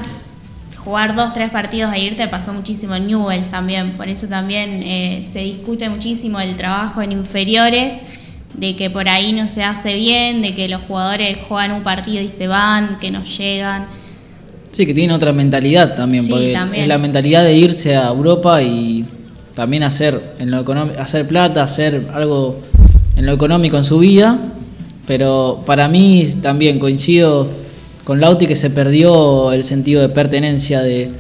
jugar dos, tres partidos e irte, pasó muchísimo en Newells también. Por eso también eh, se discute muchísimo el trabajo en inferiores, de que por ahí no se hace bien, de que los jugadores juegan un partido y se van, que no llegan. Sí, que tiene otra mentalidad también, Sí, porque también. es la mentalidad de irse a Europa y también hacer en lo económico, hacer plata, hacer algo en lo económico en su vida, pero para mí también coincido con Lauti que se perdió el sentido de pertenencia de,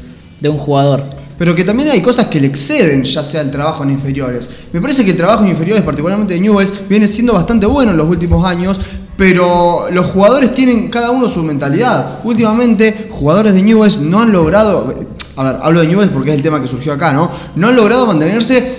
de un jugador. Pero que también hay cosas que le exceden, ya sea el trabajo en inferiores. Me parece que el trabajo en inferiores, particularmente de Newells, viene siendo bastante bueno en los últimos años, pero los jugadores tienen cada uno su mentalidad. Últimamente, jugadores de Newells no han logrado, a ver, hablo de Newells porque es el tema que surgió acá, ¿no? No han logrado mantenerse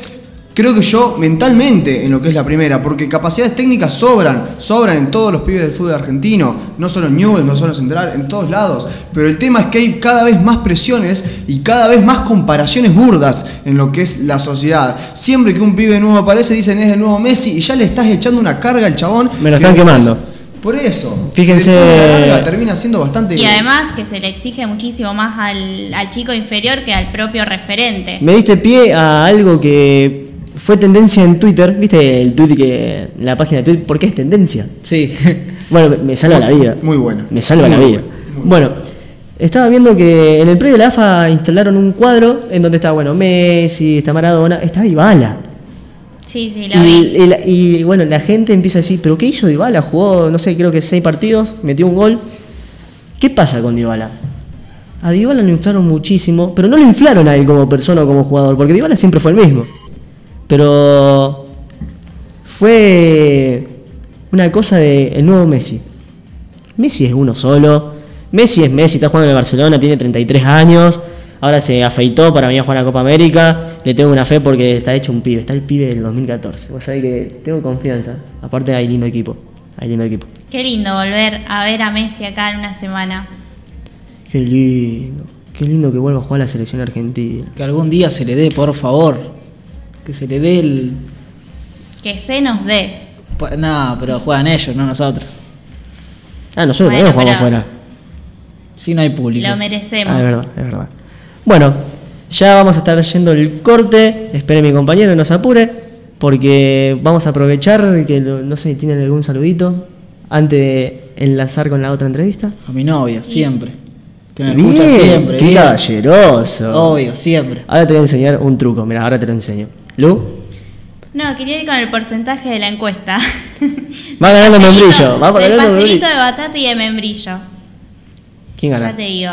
creo que yo mentalmente en lo que es la primera, porque capacidades técnicas sobran, sobran en todos los pibes del fútbol argentino, no solo en Newell's, no solo en Central, en todos lados, pero el tema es que hay cada vez más presiones y cada vez más comparaciones burdas en lo que es la sociedad. Siempre que un pibe nuevo aparece dicen es el nuevo Messi y ya le estás echando una carga al chabón. Me lo están quemando. Por eso. Fíjense- de larga termina siendo bastante... Y además que se le exige muchísimo más al, al chico inferior que al propio referente. Me diste pie a algo que fue tendencia en Twitter. ¿Viste el tweet que. la página de Twitter? ¿Por qué es tendencia? Sí. Bueno, me- salva la vida. Muy buena. Me salva Muy la vida. Bueno, estaba viendo que en el predio de la AFA instalaron un cuadro en donde está, bueno, Messi, está Maradona, está Dybala. Sí, sí, Y, lo vi. y la- y, bueno, la gente empieza a decir, ¿pero qué hizo Dybala? Jugó, no sé, creo que seis partidos, metió un gol. ¿Qué pasa con Dybala? A Dybala lo inflaron muchísimo, pero no lo inflaron a él como persona o como jugador, porque Dybala siempre fue el mismo. Pero fue una cosa de el nuevo Messi. Messi es uno solo. Messi es Messi, está jugando en el Barcelona, tiene 33 años. Ahora se afeitó para venir a jugar a la Copa América. Le tengo una fe porque está hecho un pibe. Está el pibe del 2014. Vos sabés que tengo confianza. Aparte hay lindo equipo. Hay lindo equipo. Qué lindo volver a ver a Messi acá en una semana. Qué lindo. Qué lindo que vuelva a jugar a la selección argentina. Que algún día se le dé, por favor. Que se le dé el... Que se nos dé. Pa- No, pero juegan ellos, no nosotros. Ah, nosotros Bueno, también jugamos afuera. Si no hay público. Lo merecemos. Ah, es verdad, es verdad. Bueno, ya vamos a estar yendo el corte. Espere mi compañero, no se apure. Porque vamos a aprovechar que, lo- no sé, ¿tienen algún saludito? Antes de enlazar con la otra entrevista. A mi novia, siempre. Que me Bien, escucha siempre. qué bien. caballeroso. Obvio, siempre. Ahora te voy a enseñar un truco. Mira, ahora te lo enseño. Lu, No, quería ir con el porcentaje de la encuesta. va ganando membrillo. Va ganando pastelito membrillo. de batata y de membrillo. ¿Quién Ya gana? te digo.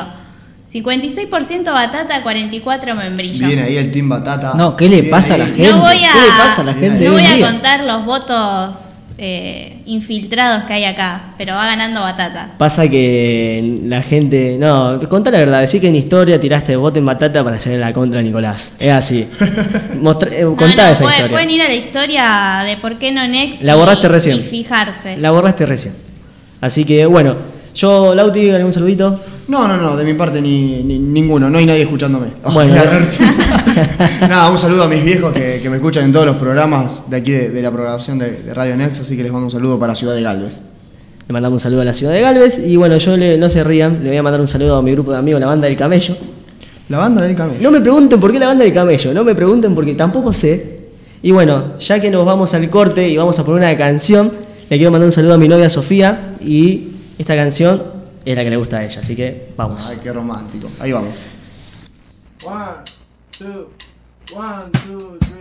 56% batata, 44 membrillo. Viene ahí el Team Batata. No, ¿qué le Viene pasa a la gente? No voy a, ¿Qué le pasa a la gente no voy a contar los votos eh, infiltrados que hay acá, pero va ganando batata. Pasa que la gente. No, contá la verdad, decir que en historia tiraste bote en batata para hacer la contra Nicolás. Es así. Mostra- eh, No, contá no, esa puede- historia. pueden ir a la historia de por qué no Next La y- borraste recién. y fijarse. La borraste recién. Así que bueno, yo, Lauti, algún saludito. No, no, no, de mi parte ni, ni- ninguno, no hay nadie escuchándome. Bueno. Nada, un saludo a mis viejos que, que me escuchan en todos los programas de aquí de, de la programación de, de Radio Next, así que les mando un saludo para Ciudad de Galvez. Le mandamos un saludo a la ciudad de Galvez. Y bueno, yo le- no se rían, le voy a mandar un saludo a mi grupo de amigos, la banda del camello. La banda del camello. No me pregunten por qué la banda del camello, no me pregunten porque tampoco sé. Y bueno, ya que nos vamos al corte y vamos a poner una canción, le quiero mandar un saludo a mi novia Sofía y esta canción es la que le gusta a ella, así que vamos. Ay, qué romántico. Ahí vamos. One, two, one, two, three.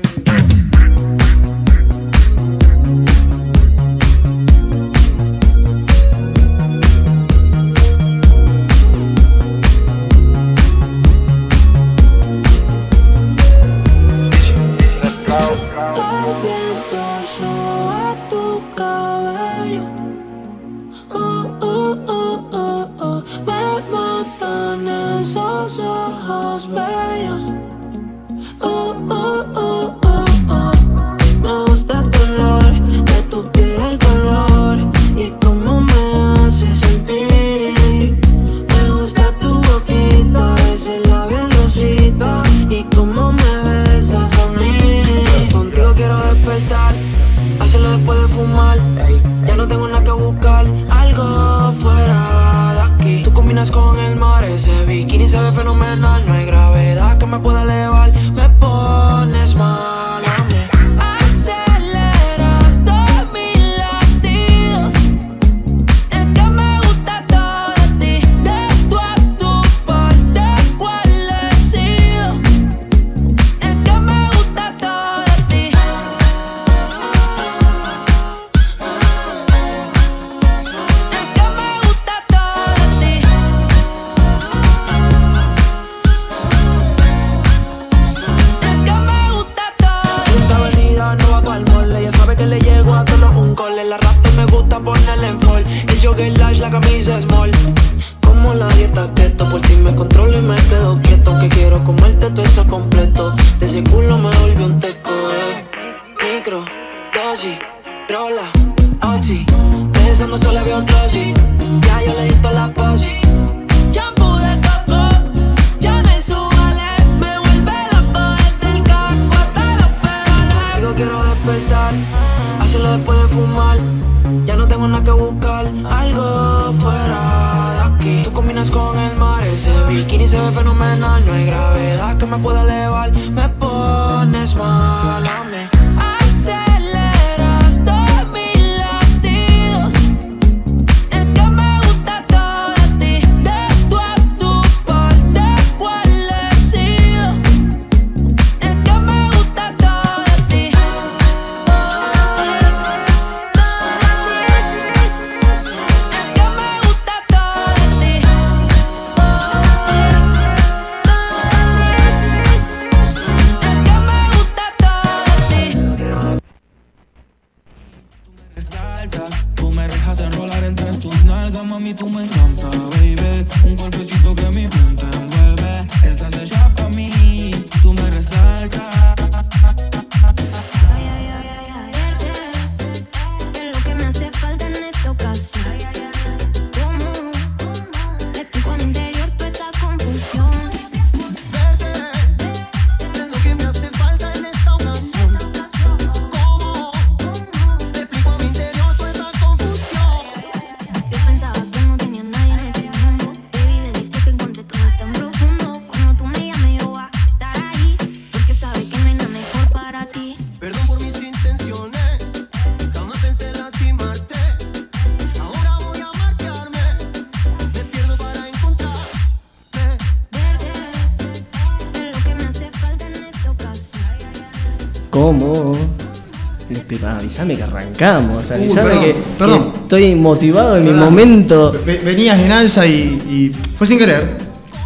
Avísame que arrancamos, avísame perdón, que, perdón. que estoy motivado en mi momento. Ve- Venías en alza y, y fue sin querer.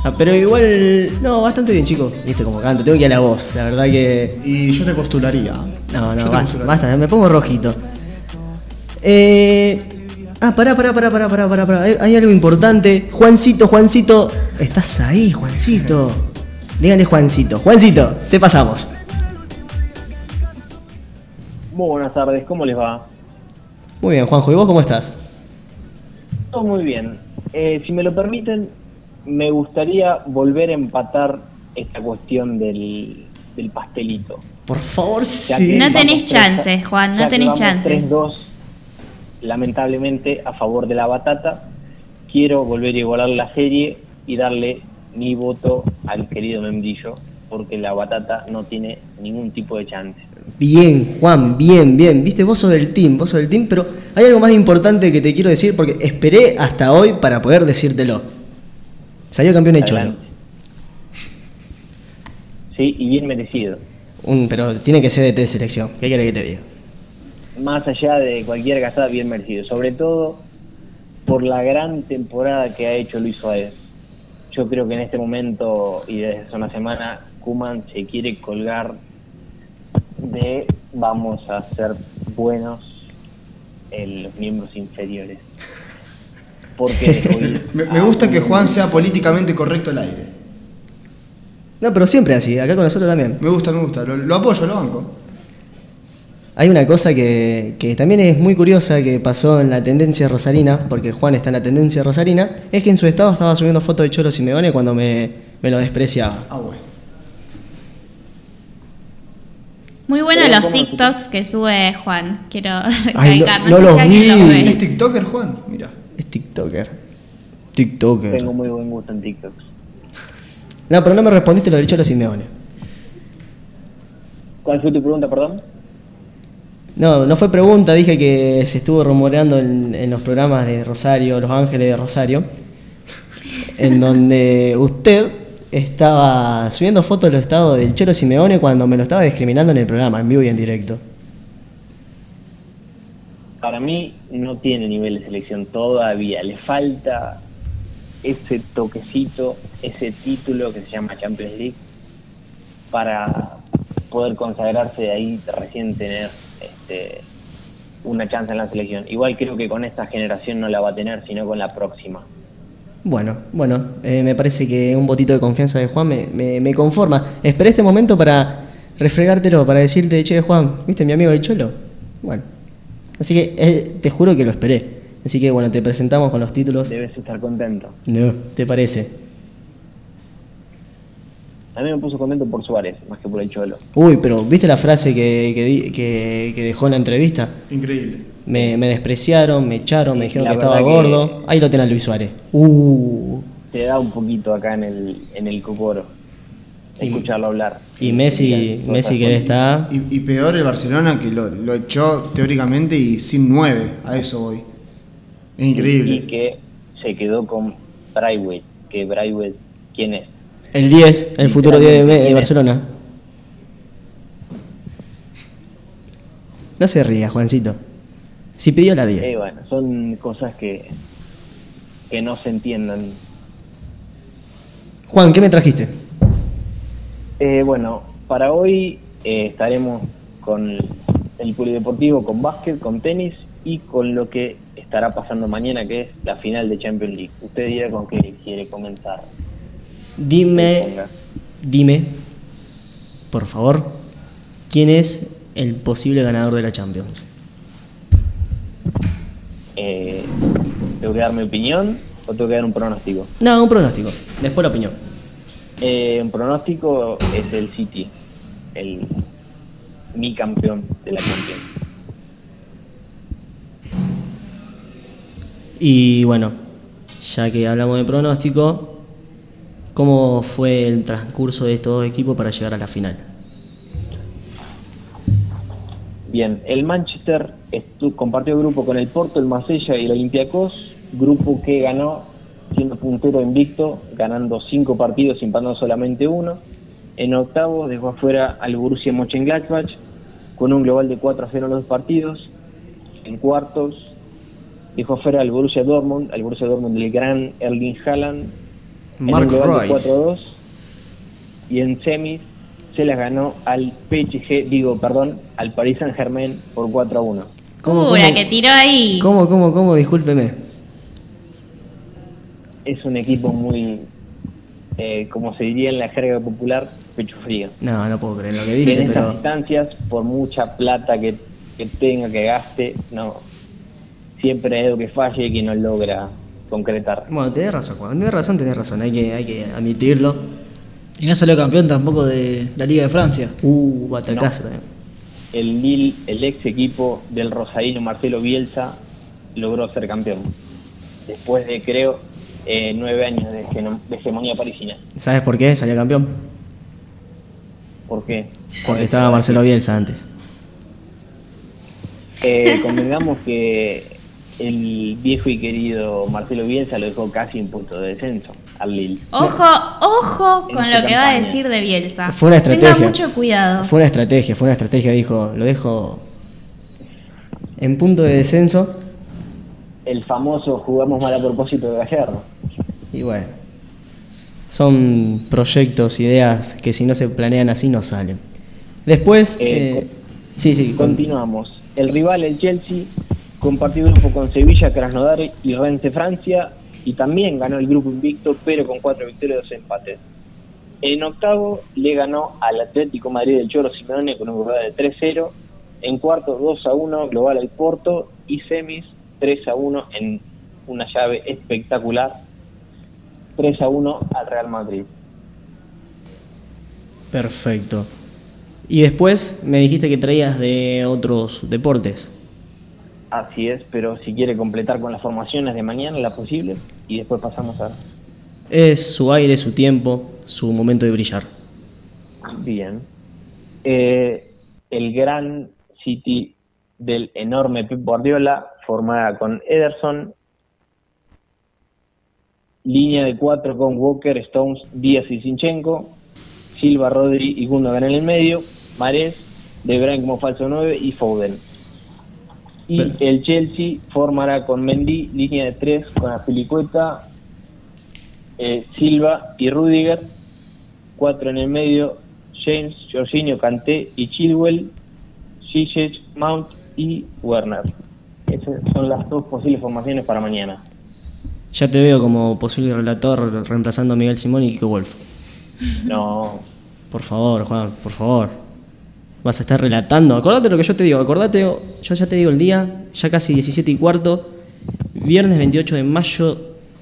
Ah, pero igual, no, bastante bien, chicos. Viste como canto, tengo que ir a la voz, la verdad que. Y yo te postularía. No, no, basta, basta, me pongo rojito. Eh, ah, pará, pará, pará, pará, pará, pará, pará. Hay, hay algo importante. Juancito, Juancito. Estás ahí, Juancito. Díganle Juancito. Juancito, te pasamos. Muy buenas tardes, ¿cómo les va? Muy bien, Juanjo. ¿Y vos cómo estás? Todo muy bien. Eh, si me lo permiten, me gustaría volver a empatar esta cuestión del, del pastelito. Por favor, sí. No tenés 3-2, chances, Juan, no tenés chances. 3-2, lamentablemente, a favor de la batata. Quiero volver a igualar la serie y darle mi voto al querido membrillo, porque la batata no tiene ningún tipo de chance. Bien, Juan, bien, bien. Viste, vos sos del team, vos sos del team, pero hay algo más importante que te quiero decir porque esperé hasta hoy para poder decírtelo. Salió campeón el Cholo. Sí, y bien merecido. Un, pero tiene que ser de de selección. ¿Qué quiere que te diga? más allá de cualquier gastada, bien merecido. Sobre todo por la gran temporada que ha hecho Luis Suárez. Yo creo que en este momento y desde hace una semana, Kuman se quiere colgar de vamos a ser buenos en los miembros inferiores. Porque Me, gusta que Juan sea políticamente correcto al aire. No, pero siempre así, acá con nosotros también. Me gusta, me gusta. Lo, lo apoyo, lo banco. Hay una cosa que, que también es muy curiosa que pasó en la tendencia rosarina, porque Juan está en la tendencia rosarina, es que en su estado estaba subiendo fotos de Cholo Simeone cuando me, me lo despreciaba. Ah, bueno. Muy bueno Pero los ¿cómo- TikToks que sube Juan. Quiero Ay, no- recalcar. No, no sé los si alguien los vi. ve. ¿Es TikToker, Juan? Mira. Es TikToker. TikToker. Tengo muy buen gusto en TikTok. No, pero no me respondiste lo del Cholo Simeone. ¿Cuál fue tu pregunta, perdón? No, no fue pregunta, dije que se estuvo rumoreando en, en los programas de Rosario, Los Ángeles de Rosario, en donde usted estaba subiendo fotos del estado del Cholo Simeone cuando me lo estaba discriminando en el programa, en vivo y en directo. Para mí no tiene nivel de selección todavía. Le falta ese toquecito, ese título que se llama Champions League para poder consagrarse de ahí recién tener este, una chance en la selección. Igual creo que con esta generación no la va a tener, sino con la próxima. Bueno, bueno, eh, me parece que un botito de confianza de Juan me, me- me conforma. Esperé este momento para refregártelo, para decirte, che, Juan, ¿viste mi amigo el Cholo? Bueno, así que eh, te juro que lo esperé. Así que bueno, te presentamos con los títulos. Debes estar contento. No, ¿te parece? A mí me puso contento por Suárez, más que por el Cholo. Uy, pero ¿viste la frase que, que, di- que- que dejó en la entrevista? Increíble. Me, me despreciaron, me echaron, me dijeron La que estaba que- gordo. Ahí lo tiene a Luis Suárez. Uh. Te da un poquito acá en el, en el cocoro. Escucharlo hablar. Y Messi, Messi que está... Y, y peor el Barcelona que lo, lo echó teóricamente y sin nueve. A eso voy. Es Y increíble. que se quedó con Braithwaite. Que Braithwaite, ¿quién es? El 10, el futuro 10 de, de Barcelona. No se ría, Juancito. Si pidió la 10. Eh, bueno, son cosas que, que no se entiendan. Juan, ¿qué me trajiste? Eh, bueno, para hoy eh, estaremos con el polideportivo, con básquet, con tenis y con lo que estará pasando mañana, que es la final de Champions League. Usted dirá con qué quiere comenzar. Dime, dime, por favor, ¿quién es el posible ganador de la Champions? Eh, ¿Tengo que dar mi opinión o tengo que dar un pronóstico? No, un pronóstico. Después la opinión. Eh, un pronóstico es el City, el mi campeón de la Champions. Y bueno, ya que hablamos de pronóstico, ¿cómo fue el transcurso de estos dos equipos para llegar a la final? Bien, el Manchester compartió grupo con el Porto, el Marsella y el Olympiacos, grupo que ganó siendo puntero invicto, ganando cinco partidos, empatando solamente uno. En octavos dejó afuera al Borussia Mönchengladbach con un global de 4 a 0 en los dos partidos. En cuartos dejó afuera al Borussia Dortmund, al Borussia Dortmund del gran Erling Haaland en un Mark global de Rice. 4 a 2. Y en semis se las ganó al PSG, digo, perdón, al Paris Saint Germain por 4 a 1. ¿Cómo, uh, la cómo? que tiró ahí. ¿Cómo, cómo, cómo? Discúlpeme. Es un equipo muy, eh, como se diría en la jerga popular, pecho frío. No, no puedo creer lo que en dice, estas pero. instancias, por mucha plata que, que tenga, que gaste, no. Siempre hay algo que falle y que no logra concretar. Bueno, tenés razón, Juan. Tenés razón, tenés razón. Hay que, hay que admitirlo. Y no salió campeón tampoco de la Liga de Francia. Uh, batacazo No. también. El Lille, el ex equipo del rosarino Marcelo Bielsa, logró ser campeón. Después de, creo, eh, nueve años de, hege- de hegemonía parisina. ¿Sabes por qué salió campeón? ¿Por qué? Porque estaba Marcelo Bielsa antes. Eh, convengamos que el viejo y querido Marcelo Bielsa lo dejó casi en punto de descenso al Lille. Ojo, ojo con lo que va a decir de Bielsa. Fue una estrategia. Tenga mucho cuidado. Fue una estrategia, fue una estrategia, dijo, lo dejo en punto de descenso El famoso jugamos mal a propósito de Gallardo. y bueno. Son proyectos, ideas que si no se planean así no salen. Después, Eh, eh, sí, sí, con- Continuamos. El rival, el Chelsea, compartió grupo con Sevilla, Krasnodar y Rennes de Francia y también ganó el grupo invicto, pero con cuatro victorias y dos empates. En octavo le ganó al Atlético Madrid del Choro Simeone con un global de 3-0. En cuarto 2-1 global al Porto y semis 3-1 en una llave espectacular. 3-1 al Real Madrid. perfecto. Y después me dijiste que traías de otros deportes. Así es, pero si quiere completar con las formaciones de mañana, la posible, y después pasamos a... Es su aire, su tiempo, su momento de brillar. Bien. Eh, el gran City del enorme Pep Guardiola, formada con Ederson, línea de cuatro con Walker, Stones, Díaz y Sinchenko, Silva, Rodri y Gundogan en el medio, Marés, De Bruyne como falso 9 y Foden. Y el Chelsea formará con Mendy, línea de tres con Apilicueta, eh, Silva y Rudiger, cuatro en el medio, James, Jorginho, Kanté y Chilwell, Ziyech, Mount y Werner. Esas son las dos posibles formaciones para mañana. Ya te veo como posible relator reemplazando a Miguel Simón y Kiko Wolf. No, Por favor, Juan, por favor. Vas a estar relatando. Acordate lo que yo te digo. Acordate, yo ya te digo el día, ya casi 17 y cuarto, viernes 28 de mayo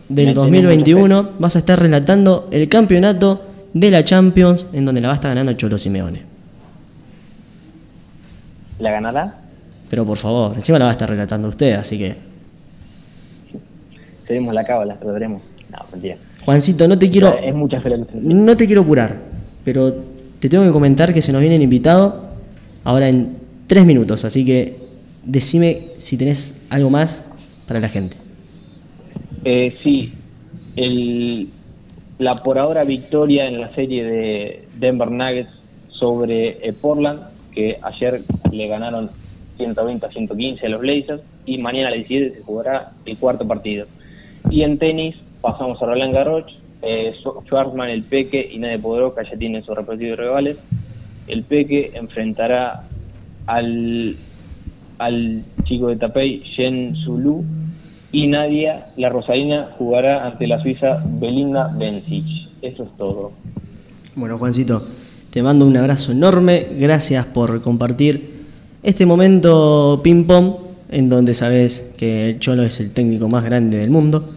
del Me tenés 2021. Vas a estar relatando el campeonato de la Champions, en donde la va a estar ganando Cholo Simeone. ¿la ganará? Pero por favor, encima la va a estar relatando usted, así que. Seremos la cábala, lo veremos. No, mentira. Juancito, no te quiero. Es mucha. No te quiero apurar, pero te tengo que comentar que se nos viene el invitado ahora en tres minutos, así que decime si tenés algo más para la gente. Eh, sí, el, la por ahora victoria en la serie de Denver Nuggets sobre eh, Portland, que ayer le ganaron 120 a 115 a los Blazers, y mañana a las 17 se jugará el cuarto partido. Y en tenis pasamos a Roland Garros, eh, Schw- Schwarzman, el Peque y Nade Podroska ya tienen sus respectivos rivales. El Peque enfrentará al, al chico de Tapey, Jen Zulu, y Nadia, la rosarina, jugará ante la suiza Belinda Bencic. Eso es todo. Bueno, Juancito, te mando un abrazo enorme. Gracias por compartir este momento ping-pong en donde sabes que el Cholo es el técnico más grande del mundo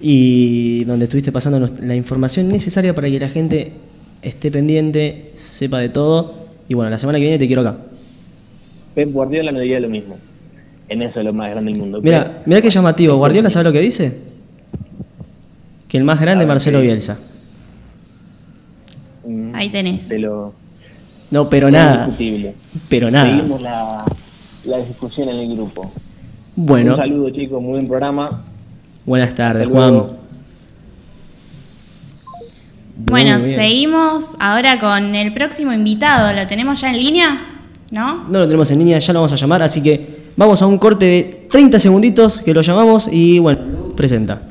y donde estuviste pasando la información necesaria para que la gente esté pendiente, sepa de todo. Y bueno, la semana que viene te quiero acá. Pep Guardiola no diría lo mismo. En eso es lo más grande del mundo. Mira, mira qué llamativo. Guardiola, ¿sabe lo que dice? Que el más grande es Marcelo Bielsa. Mm, Ahí tenés. No, pero no nada. Pero nada. Seguimos la, la discusión en el grupo. Bueno, Un saludo, chicos. Muy buen programa. buenas tardes. Juan. Bueno, bien. seguimos ahora con el próximo invitado. ¿Lo tenemos ya en línea? ¿No? No lo tenemos en línea, ya lo vamos a llamar, así que vamos a un corte de 30 segunditos que lo llamamos y bueno, presenta.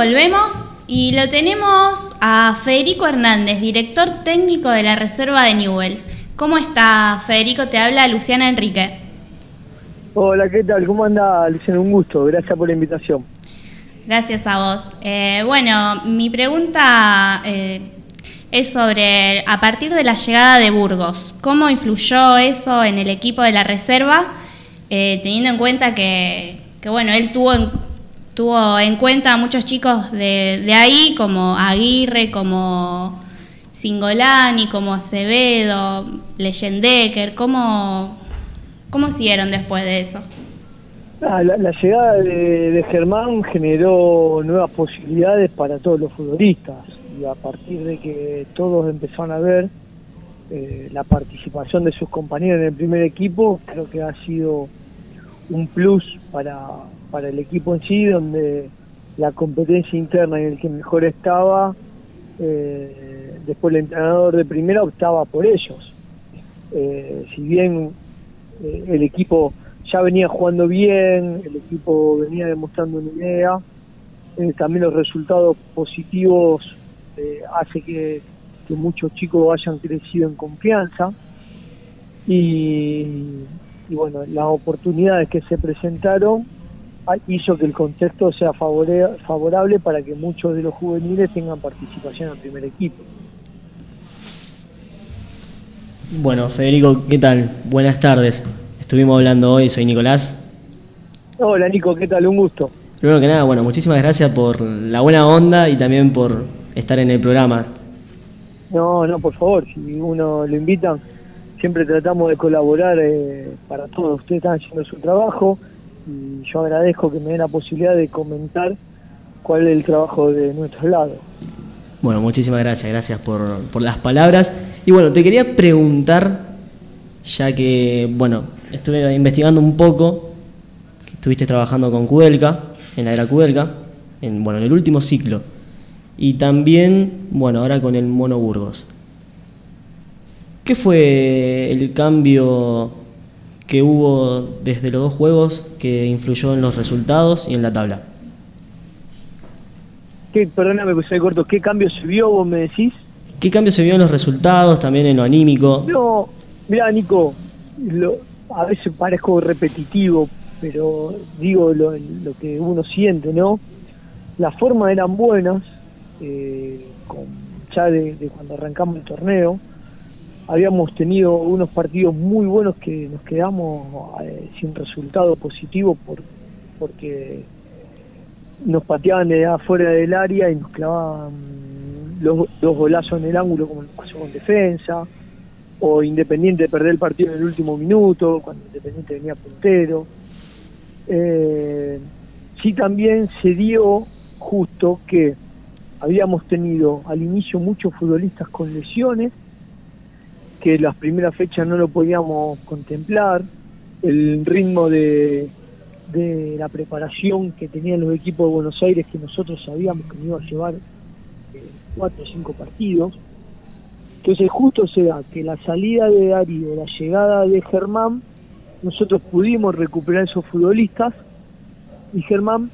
Volvemos y lo tenemos a Federico Hernández, director técnico de la Reserva de Newells. ¿Cómo está, Federico? Te habla Luciana Enrique. Hola, ¿qué tal? ¿Cómo anda, Luciano? Un gusto, gracias por la invitación. Gracias a vos. Eh, bueno, mi pregunta eh, es sobre, a partir de la llegada de Burgos, ¿cómo influyó eso en el equipo de la Reserva, eh, teniendo en cuenta que, que, bueno, él tuvo en, tuvo en cuenta a muchos chicos de, de ahí, como Aguirre, como Singolani, como Acevedo, Leyendecker, ¿cómo, ¿cómo siguieron después de eso? Ah, la, llegada de, de Germán generó nuevas posibilidades para todos los futbolistas y a partir de que todos empezaron a ver eh, la participación de sus compañeros en el primer equipo, creo que ha sido un plus para, para el equipo en sí, donde la competencia interna en el que mejor estaba, eh, después el entrenador de primera optaba por ellos. Eh, si bien eh, el equipo ya venía jugando bien, el equipo venía demostrando una idea, también los resultados positivos hace que, que muchos chicos hayan crecido en confianza y, y bueno, las oportunidades que se presentaron hizo que el contexto sea favore- favorable para que muchos de los juveniles tengan participación en el primer equipo. Bueno, Federico, ¿qué tal? Buenas tardes. Estuvimos hablando hoy, soy Nicolás. Hola Nico, ¿qué tal? Un gusto. Primero que nada, bueno, muchísimas gracias por la buena onda y también por estar en el programa. No, no, por favor, si uno lo invita, siempre tratamos de colaborar eh, para todos. Ustedes están haciendo su trabajo y yo agradezco que me den la posibilidad de comentar cuál es el trabajo de nuestro lado. Bueno, muchísimas gracias, gracias por, por las palabras. Y bueno, te quería preguntar, ya que, bueno, estuve investigando un poco, estuviste trabajando con Cudelca, en la era Cudelca, en, bueno, en el último ciclo. Y también, bueno, ahora con el Mono Burgos. ¿Qué fue el cambio que hubo desde los dos juegos que influyó en los resultados y en la tabla? ¿Qué, perdóname que soy corto, ¿qué cambio se vio, vos me decís? ¿Qué cambio se vio en los resultados, también en lo anímico? No, mira Nico, lo- a veces parezco repetitivo, pero digo lo, lo que uno siente, ¿no? Las formas eran buenas, eh, con, ya de, de cuando arrancamos el torneo. Habíamos tenido unos partidos muy buenos que nos quedamos eh, sin resultado positivo por, porque nos pateaban de afuera del área y nos clavaban los dos golazos en el ángulo como nos pasó con defensa o Independiente perder el partido en el último minuto cuando Independiente venía puntero. Eh, sí también se dio justo que habíamos tenido al inicio muchos futbolistas con lesiones que las primeras fechas no lo podíamos contemplar el ritmo de, de la preparación que tenían los equipos de Buenos Aires que nosotros sabíamos que iba a llevar eh, cuatro o cinco partidos. Entonces justo se da que la salida de Darío, la llegada de Germán, nosotros pudimos recuperar esos futbolistas y Germán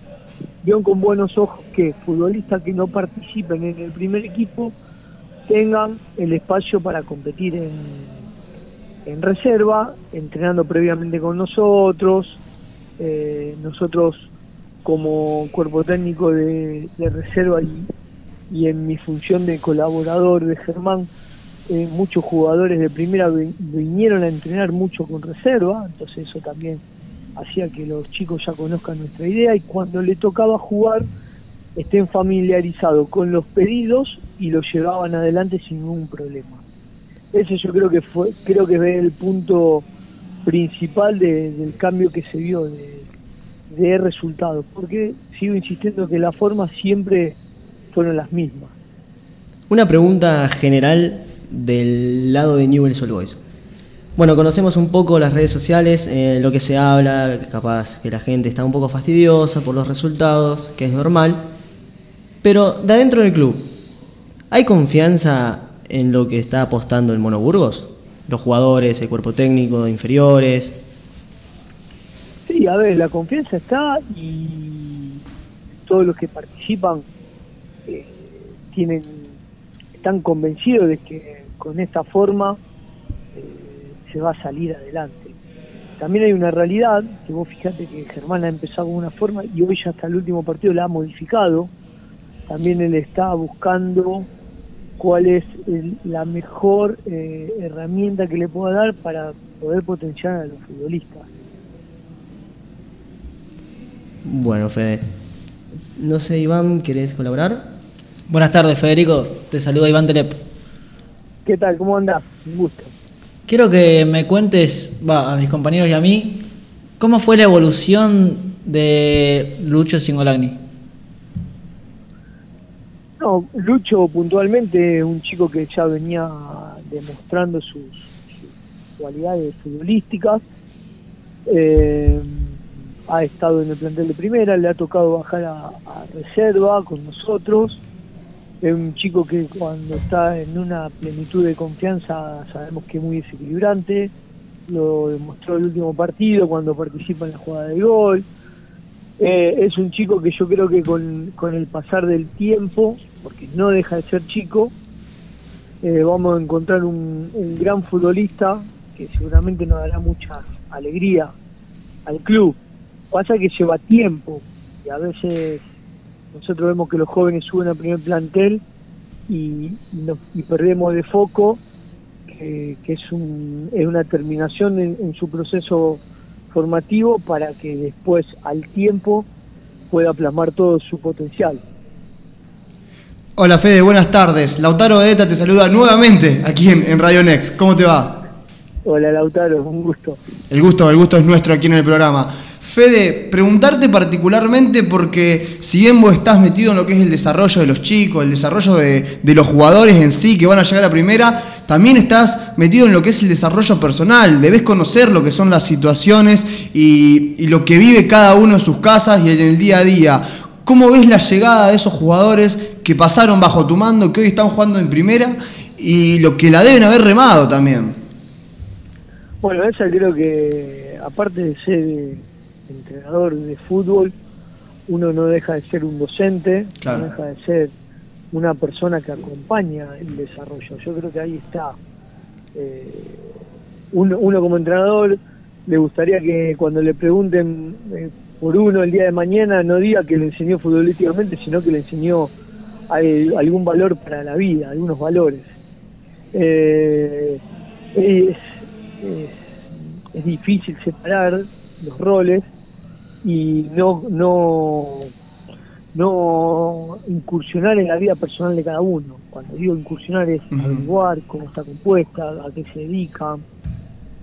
vio con buenos ojos que futbolistas que no participen en el primer equipo tengan el espacio para competir en, en reserva, entrenando previamente con nosotros. Eh, nosotros como cuerpo técnico de, de reserva y, y en mi función de colaborador de Germán, eh, muchos jugadores de primera vi- vinieron a entrenar mucho con reserva, entonces eso también hacía que los chicos ya conozcan nuestra idea y cuando le tocaba jugar estén familiarizados con los pedidos y los llevaban adelante sin ningún problema. Ese yo creo que fue, creo que es el punto principal de- del cambio que se vio de, de resultados, porque sigo insistiendo que las formas siempre fueron las mismas. Una pregunta general del lado de Newell's Old Boys. Bueno, conocemos un poco las redes sociales, eh, lo que se habla, capaz que la gente está un poco fastidiosa por los resultados, que es normal. Pero de adentro del club, ¿hay confianza en lo que está apostando el Mono Burgos? Los jugadores, el cuerpo técnico, inferiores. Sí, a ver, la confianza está y todos los que participan eh, tienen, están convencidos de que con esta forma eh, se va a salir adelante. También hay una realidad, que vos fíjate que Germán ha empezado con una forma y hoy ya hasta el último partido la ha modificado. También él está buscando cuál es el- la mejor eh, herramienta que le pueda dar para poder potenciar a los futbolistas. Bueno, Fede. No sé, Iván, ¿querés colaborar? Buenas tardes, Federico. Te saluda Iván Telep. ¿Qué tal? ¿Cómo andás? Un gusto. Quiero que me cuentes, va, a mis compañeros y a mí, cómo fue la evolución de Lucho Singolagni. No, Lucho puntualmente un chico que ya venía demostrando sus, cualidades futbolísticas. Eh, ha estado en el plantel de primera, le ha tocado bajar a, a reserva con nosotros. Es un chico que cuando está en una plenitud de confianza sabemos que es muy desequilibrante. Lo demostró el último partido cuando participa en la jugada de gol. Eh, es un chico que yo creo que con, con el pasar del tiempo, porque no deja de ser chico, eh, vamos a encontrar un, gran futbolista que seguramente nos dará mucha alegría al club. Pasa que lleva tiempo y a veces nosotros vemos que los jóvenes suben al primer plantel y, perdemos de foco que, es, un, una terminación en su proceso formativo para que después al tiempo pueda plasmar todo su potencial. Hola Fede, buenas tardes. Lautaro Edeta te saluda nuevamente aquí en, en Radio Next. ¿Cómo te va? Hola Lautaro, un gusto. El gusto, el gusto es nuestro aquí en el programa. Fede, preguntarte particularmente porque si bien vos estás metido en lo que es el desarrollo de los chicos, el desarrollo de, de los jugadores en sí que van a llegar a primera, también estás metido en lo que es el desarrollo personal, debes conocer lo que son las situaciones y, y lo que vive cada uno en sus casas y en el día a día. ¿Cómo ves la llegada de esos jugadores que pasaron bajo tu mando, que hoy están jugando en primera y lo que la deben haber remado también? Bueno, esa creo que, aparte de ser entrenador de fútbol, uno no deja de ser un docente, Claro. no deja de ser una persona que acompaña el desarrollo. Yo creo que ahí está. Eh, uno, uno como entrenador le gustaría que cuando le pregunten eh, por uno el día de mañana no diga que le enseñó futbolísticamente, sino que le enseñó al- algún valor para la vida, algunos valores. Eh, es, es, es difícil separar los roles y no, no, no incursionar en la vida personal de cada uno. Cuando digo incursionar es averiguar cómo está compuesta, a qué se dedica.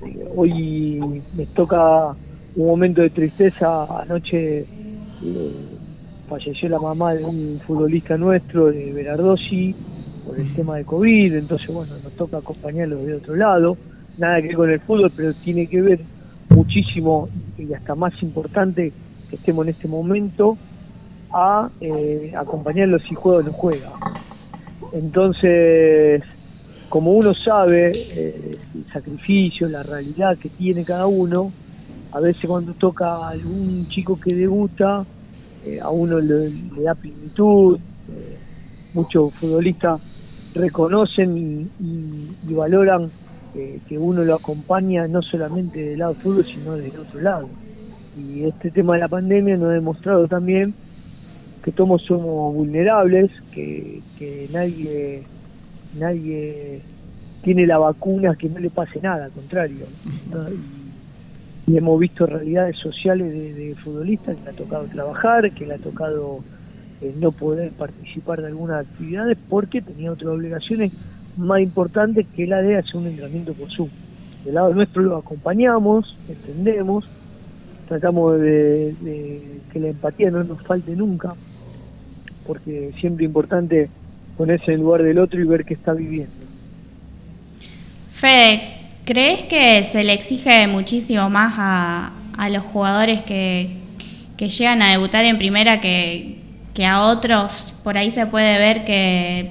Eh, Hoy me toca un momento de tristeza. Anoche eh, falleció la mamá de un futbolista nuestro, de Berardosi, por el tema de COVID. Entonces, bueno, nos toca acompañarlo de otro lado. Nada que ver con el fútbol, pero tiene que ver muchísimo y hasta más importante que estemos en este momento a eh, acompañarlo si juega o no juega. Entonces, como uno sabe eh, el sacrificio, la realidad que tiene cada uno, a veces cuando toca a algún chico que debuta, eh, a uno le, le da plenitud, eh, muchos futbolistas reconocen y, y- y valoran eh, que uno lo acompaña no solamente del lado fútbol, sino del otro lado. Y este tema de la pandemia nos ha demostrado también que todos somos vulnerables, que, que nadie, nadie tiene la vacuna que no le pase nada, al contrario. Y, hemos visto realidades sociales de, futbolistas que le ha tocado trabajar, que le ha tocado eh, no poder participar de algunas actividades porque tenía otras obligaciones más importantes que la de hacer un entrenamiento por Zoom. Del lado nuestro lo acompañamos, entendemos, tratamos de, de que la empatía no nos falte nunca, porque siempre es importante ponerse en el lugar del otro y ver qué está viviendo. Fede, ¿crees que se le exige muchísimo más a, a los jugadores que, que llegan a debutar en primera que, que a otros? Por ahí se puede ver que,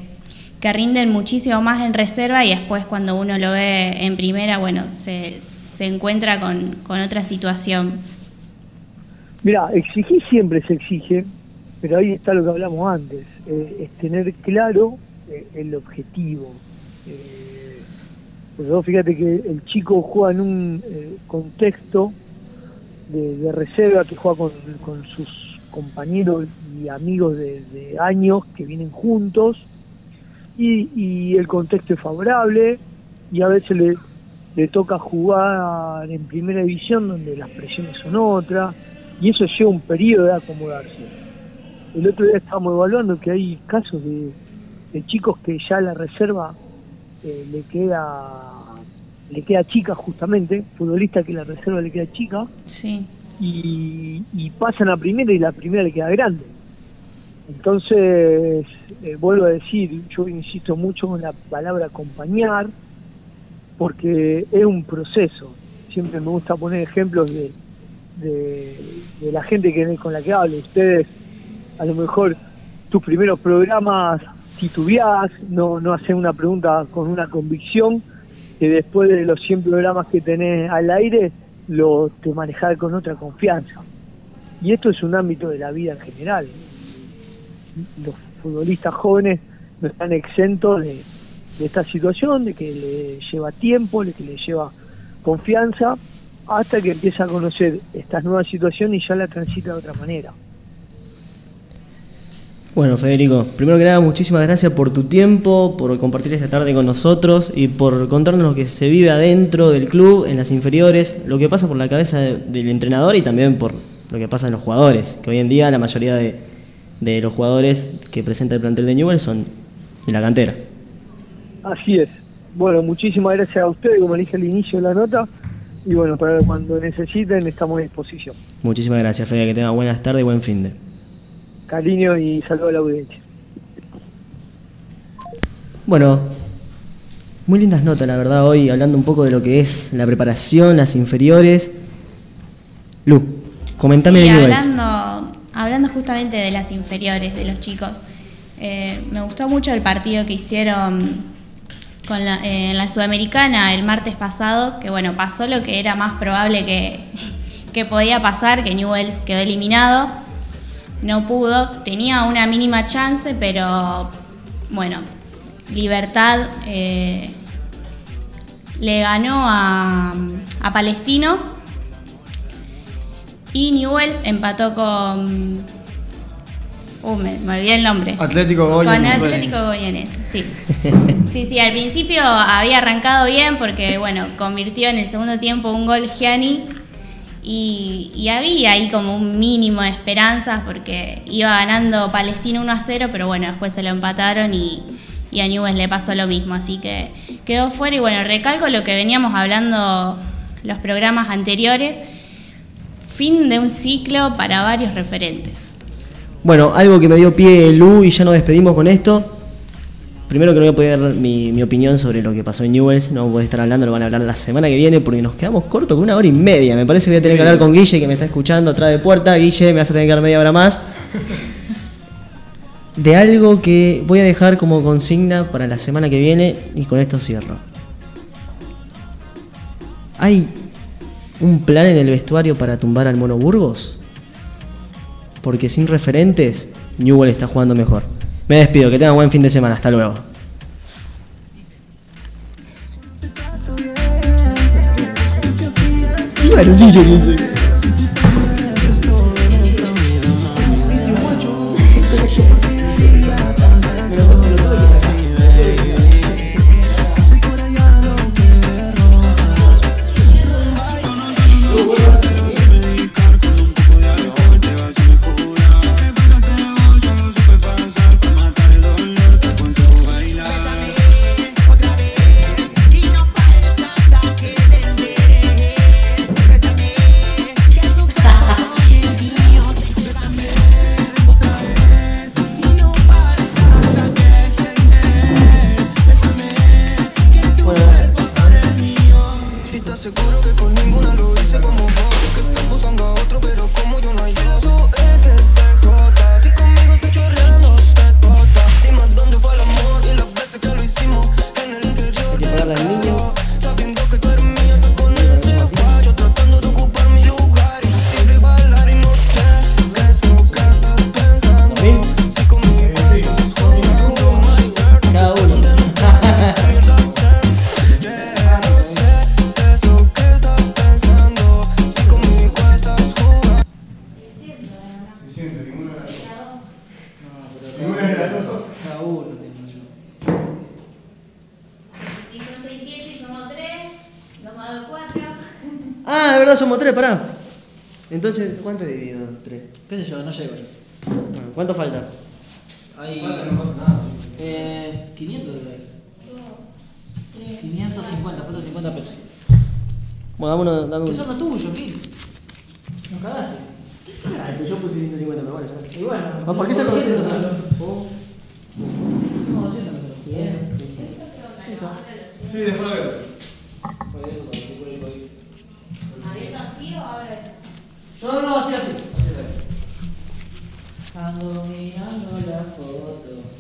que rinden muchísimo más en reserva y después cuando uno lo ve en primera, bueno, se, se encuentra con, con otra situación. Mira, exigir siempre se exige, pero ahí está lo que hablamos antes, eh, es tener claro eh, el objetivo. Eh, porque vos fíjate que el chico juega en un eh, contexto de, reserva, que juega con, sus compañeros y amigos de, años que vienen juntos, y, y el contexto es favorable, y a veces le, le toca jugar en primera división donde las presiones son otras, y eso lleva un periodo de acomodarse. El otro día estábamos evaluando que hay casos de, de chicos que ya la reserva eh, le queda le queda chica justamente, futbolista que la reserva le queda chica, Sí. y, y pasan a primera y la primera le queda grande. Entonces, eh, vuelvo a decir, yo insisto mucho con la palabra acompañar, porque es un proceso. Siempre me gusta poner ejemplos de, de, de la gente que con la que hablo. Ustedes, a lo mejor, tus primeros programas titubeás, no, no hacen una pregunta con una convicción, que después de los 100 programas que tenés al aire, lo te manejás con otra confianza. Y esto es un ámbito de la vida en general. Los futbolistas jóvenes no están exentos de, de esta situación, de que le lleva tiempo, de que le lleva confianza, hasta que empieza a conocer estas nuevas situaciones y ya la transita de otra manera. Bueno, Federico, primero que nada, muchísimas gracias por tu tiempo, por compartir esta tarde con nosotros y por contarnos lo que se vive adentro del club, en las inferiores, lo que pasa por la cabeza de- del entrenador y también por lo que pasa en los jugadores, que hoy en día la mayoría de, de los jugadores que presenta el plantel de Newell son de la cantera. Así es. Bueno, muchísimas gracias a ustedes, como dije al inicio de la nota, y bueno, para cuando necesiten estamos a disposición. Muchísimas gracias, Fede, que tenga buenas tardes y buen fin de. Cariño y saludo a la audiencia. Bueno, muy lindas notas, la verdad, hoy hablando un poco de lo que es la preparación, las inferiores. Lu, comentame Sí, de Newell's. hablando, hablando justamente de las inferiores, de los chicos, eh, me gustó mucho el partido que hicieron con la, eh, en la Sudamericana el martes pasado, que bueno, pasó lo que era más probable que, que podía pasar, que Newells quedó eliminado, no pudo, tenía una mínima chance, pero bueno, Libertad eh, le ganó a, a Palestino y Newells empató con. Uh, me, me olvidé el nombre. Atlético Con Goyanense. Atlético Goyanense, sí. Sí, sí, al principio había arrancado bien porque, bueno, convirtió en el segundo tiempo un gol Gianni y, había ahí como un mínimo de esperanzas porque iba ganando Palestino 1 a 0, pero bueno, después se lo empataron y, y a Newell's le pasó lo mismo, así que quedó fuera y bueno, recalco lo que veníamos hablando los programas anteriores, fin de un ciclo para varios referentes. Bueno, algo que me dio pie Lu y ya nos despedimos con esto. Primero que no voy a poder dar mi, opinión sobre lo que pasó en Newells, no vamos a estar hablando, lo van a hablar la semana que viene porque nos quedamos cortos con una hora y media. Me parece que voy a tener que hablar con Guille que me está escuchando atrás de puerta. Guille, me vas a tener que dar media hora más. De algo que voy a dejar como consigna para la semana que viene y con esto cierro. ¿Hay un plan en el vestuario para tumbar al Mono Burgos? Porque sin referentes, Newell está jugando mejor. Me despido, que tengan buen fin de semana. Hasta luego. ¿Cuánto dividido? Tres. ¿Qué sé yo? No llego yo. Bueno, ¿Cuánto falta? Hay. Eh, 500 de 550, falta 50 pesos. Bueno, dame uno, dame ¿Qué uno. son los tuyos, Gil? Nos cagaste. Cagaste, yo puse 150, pero bueno, ya. Y bueno. Ah, ¿Por qué se lo hicieron? Oh. Hicimos 200 nosotros. Bien. Sí, déjalo ver. ¿Abierto así o ahora? No, no, así, así. Ando mirando la foto.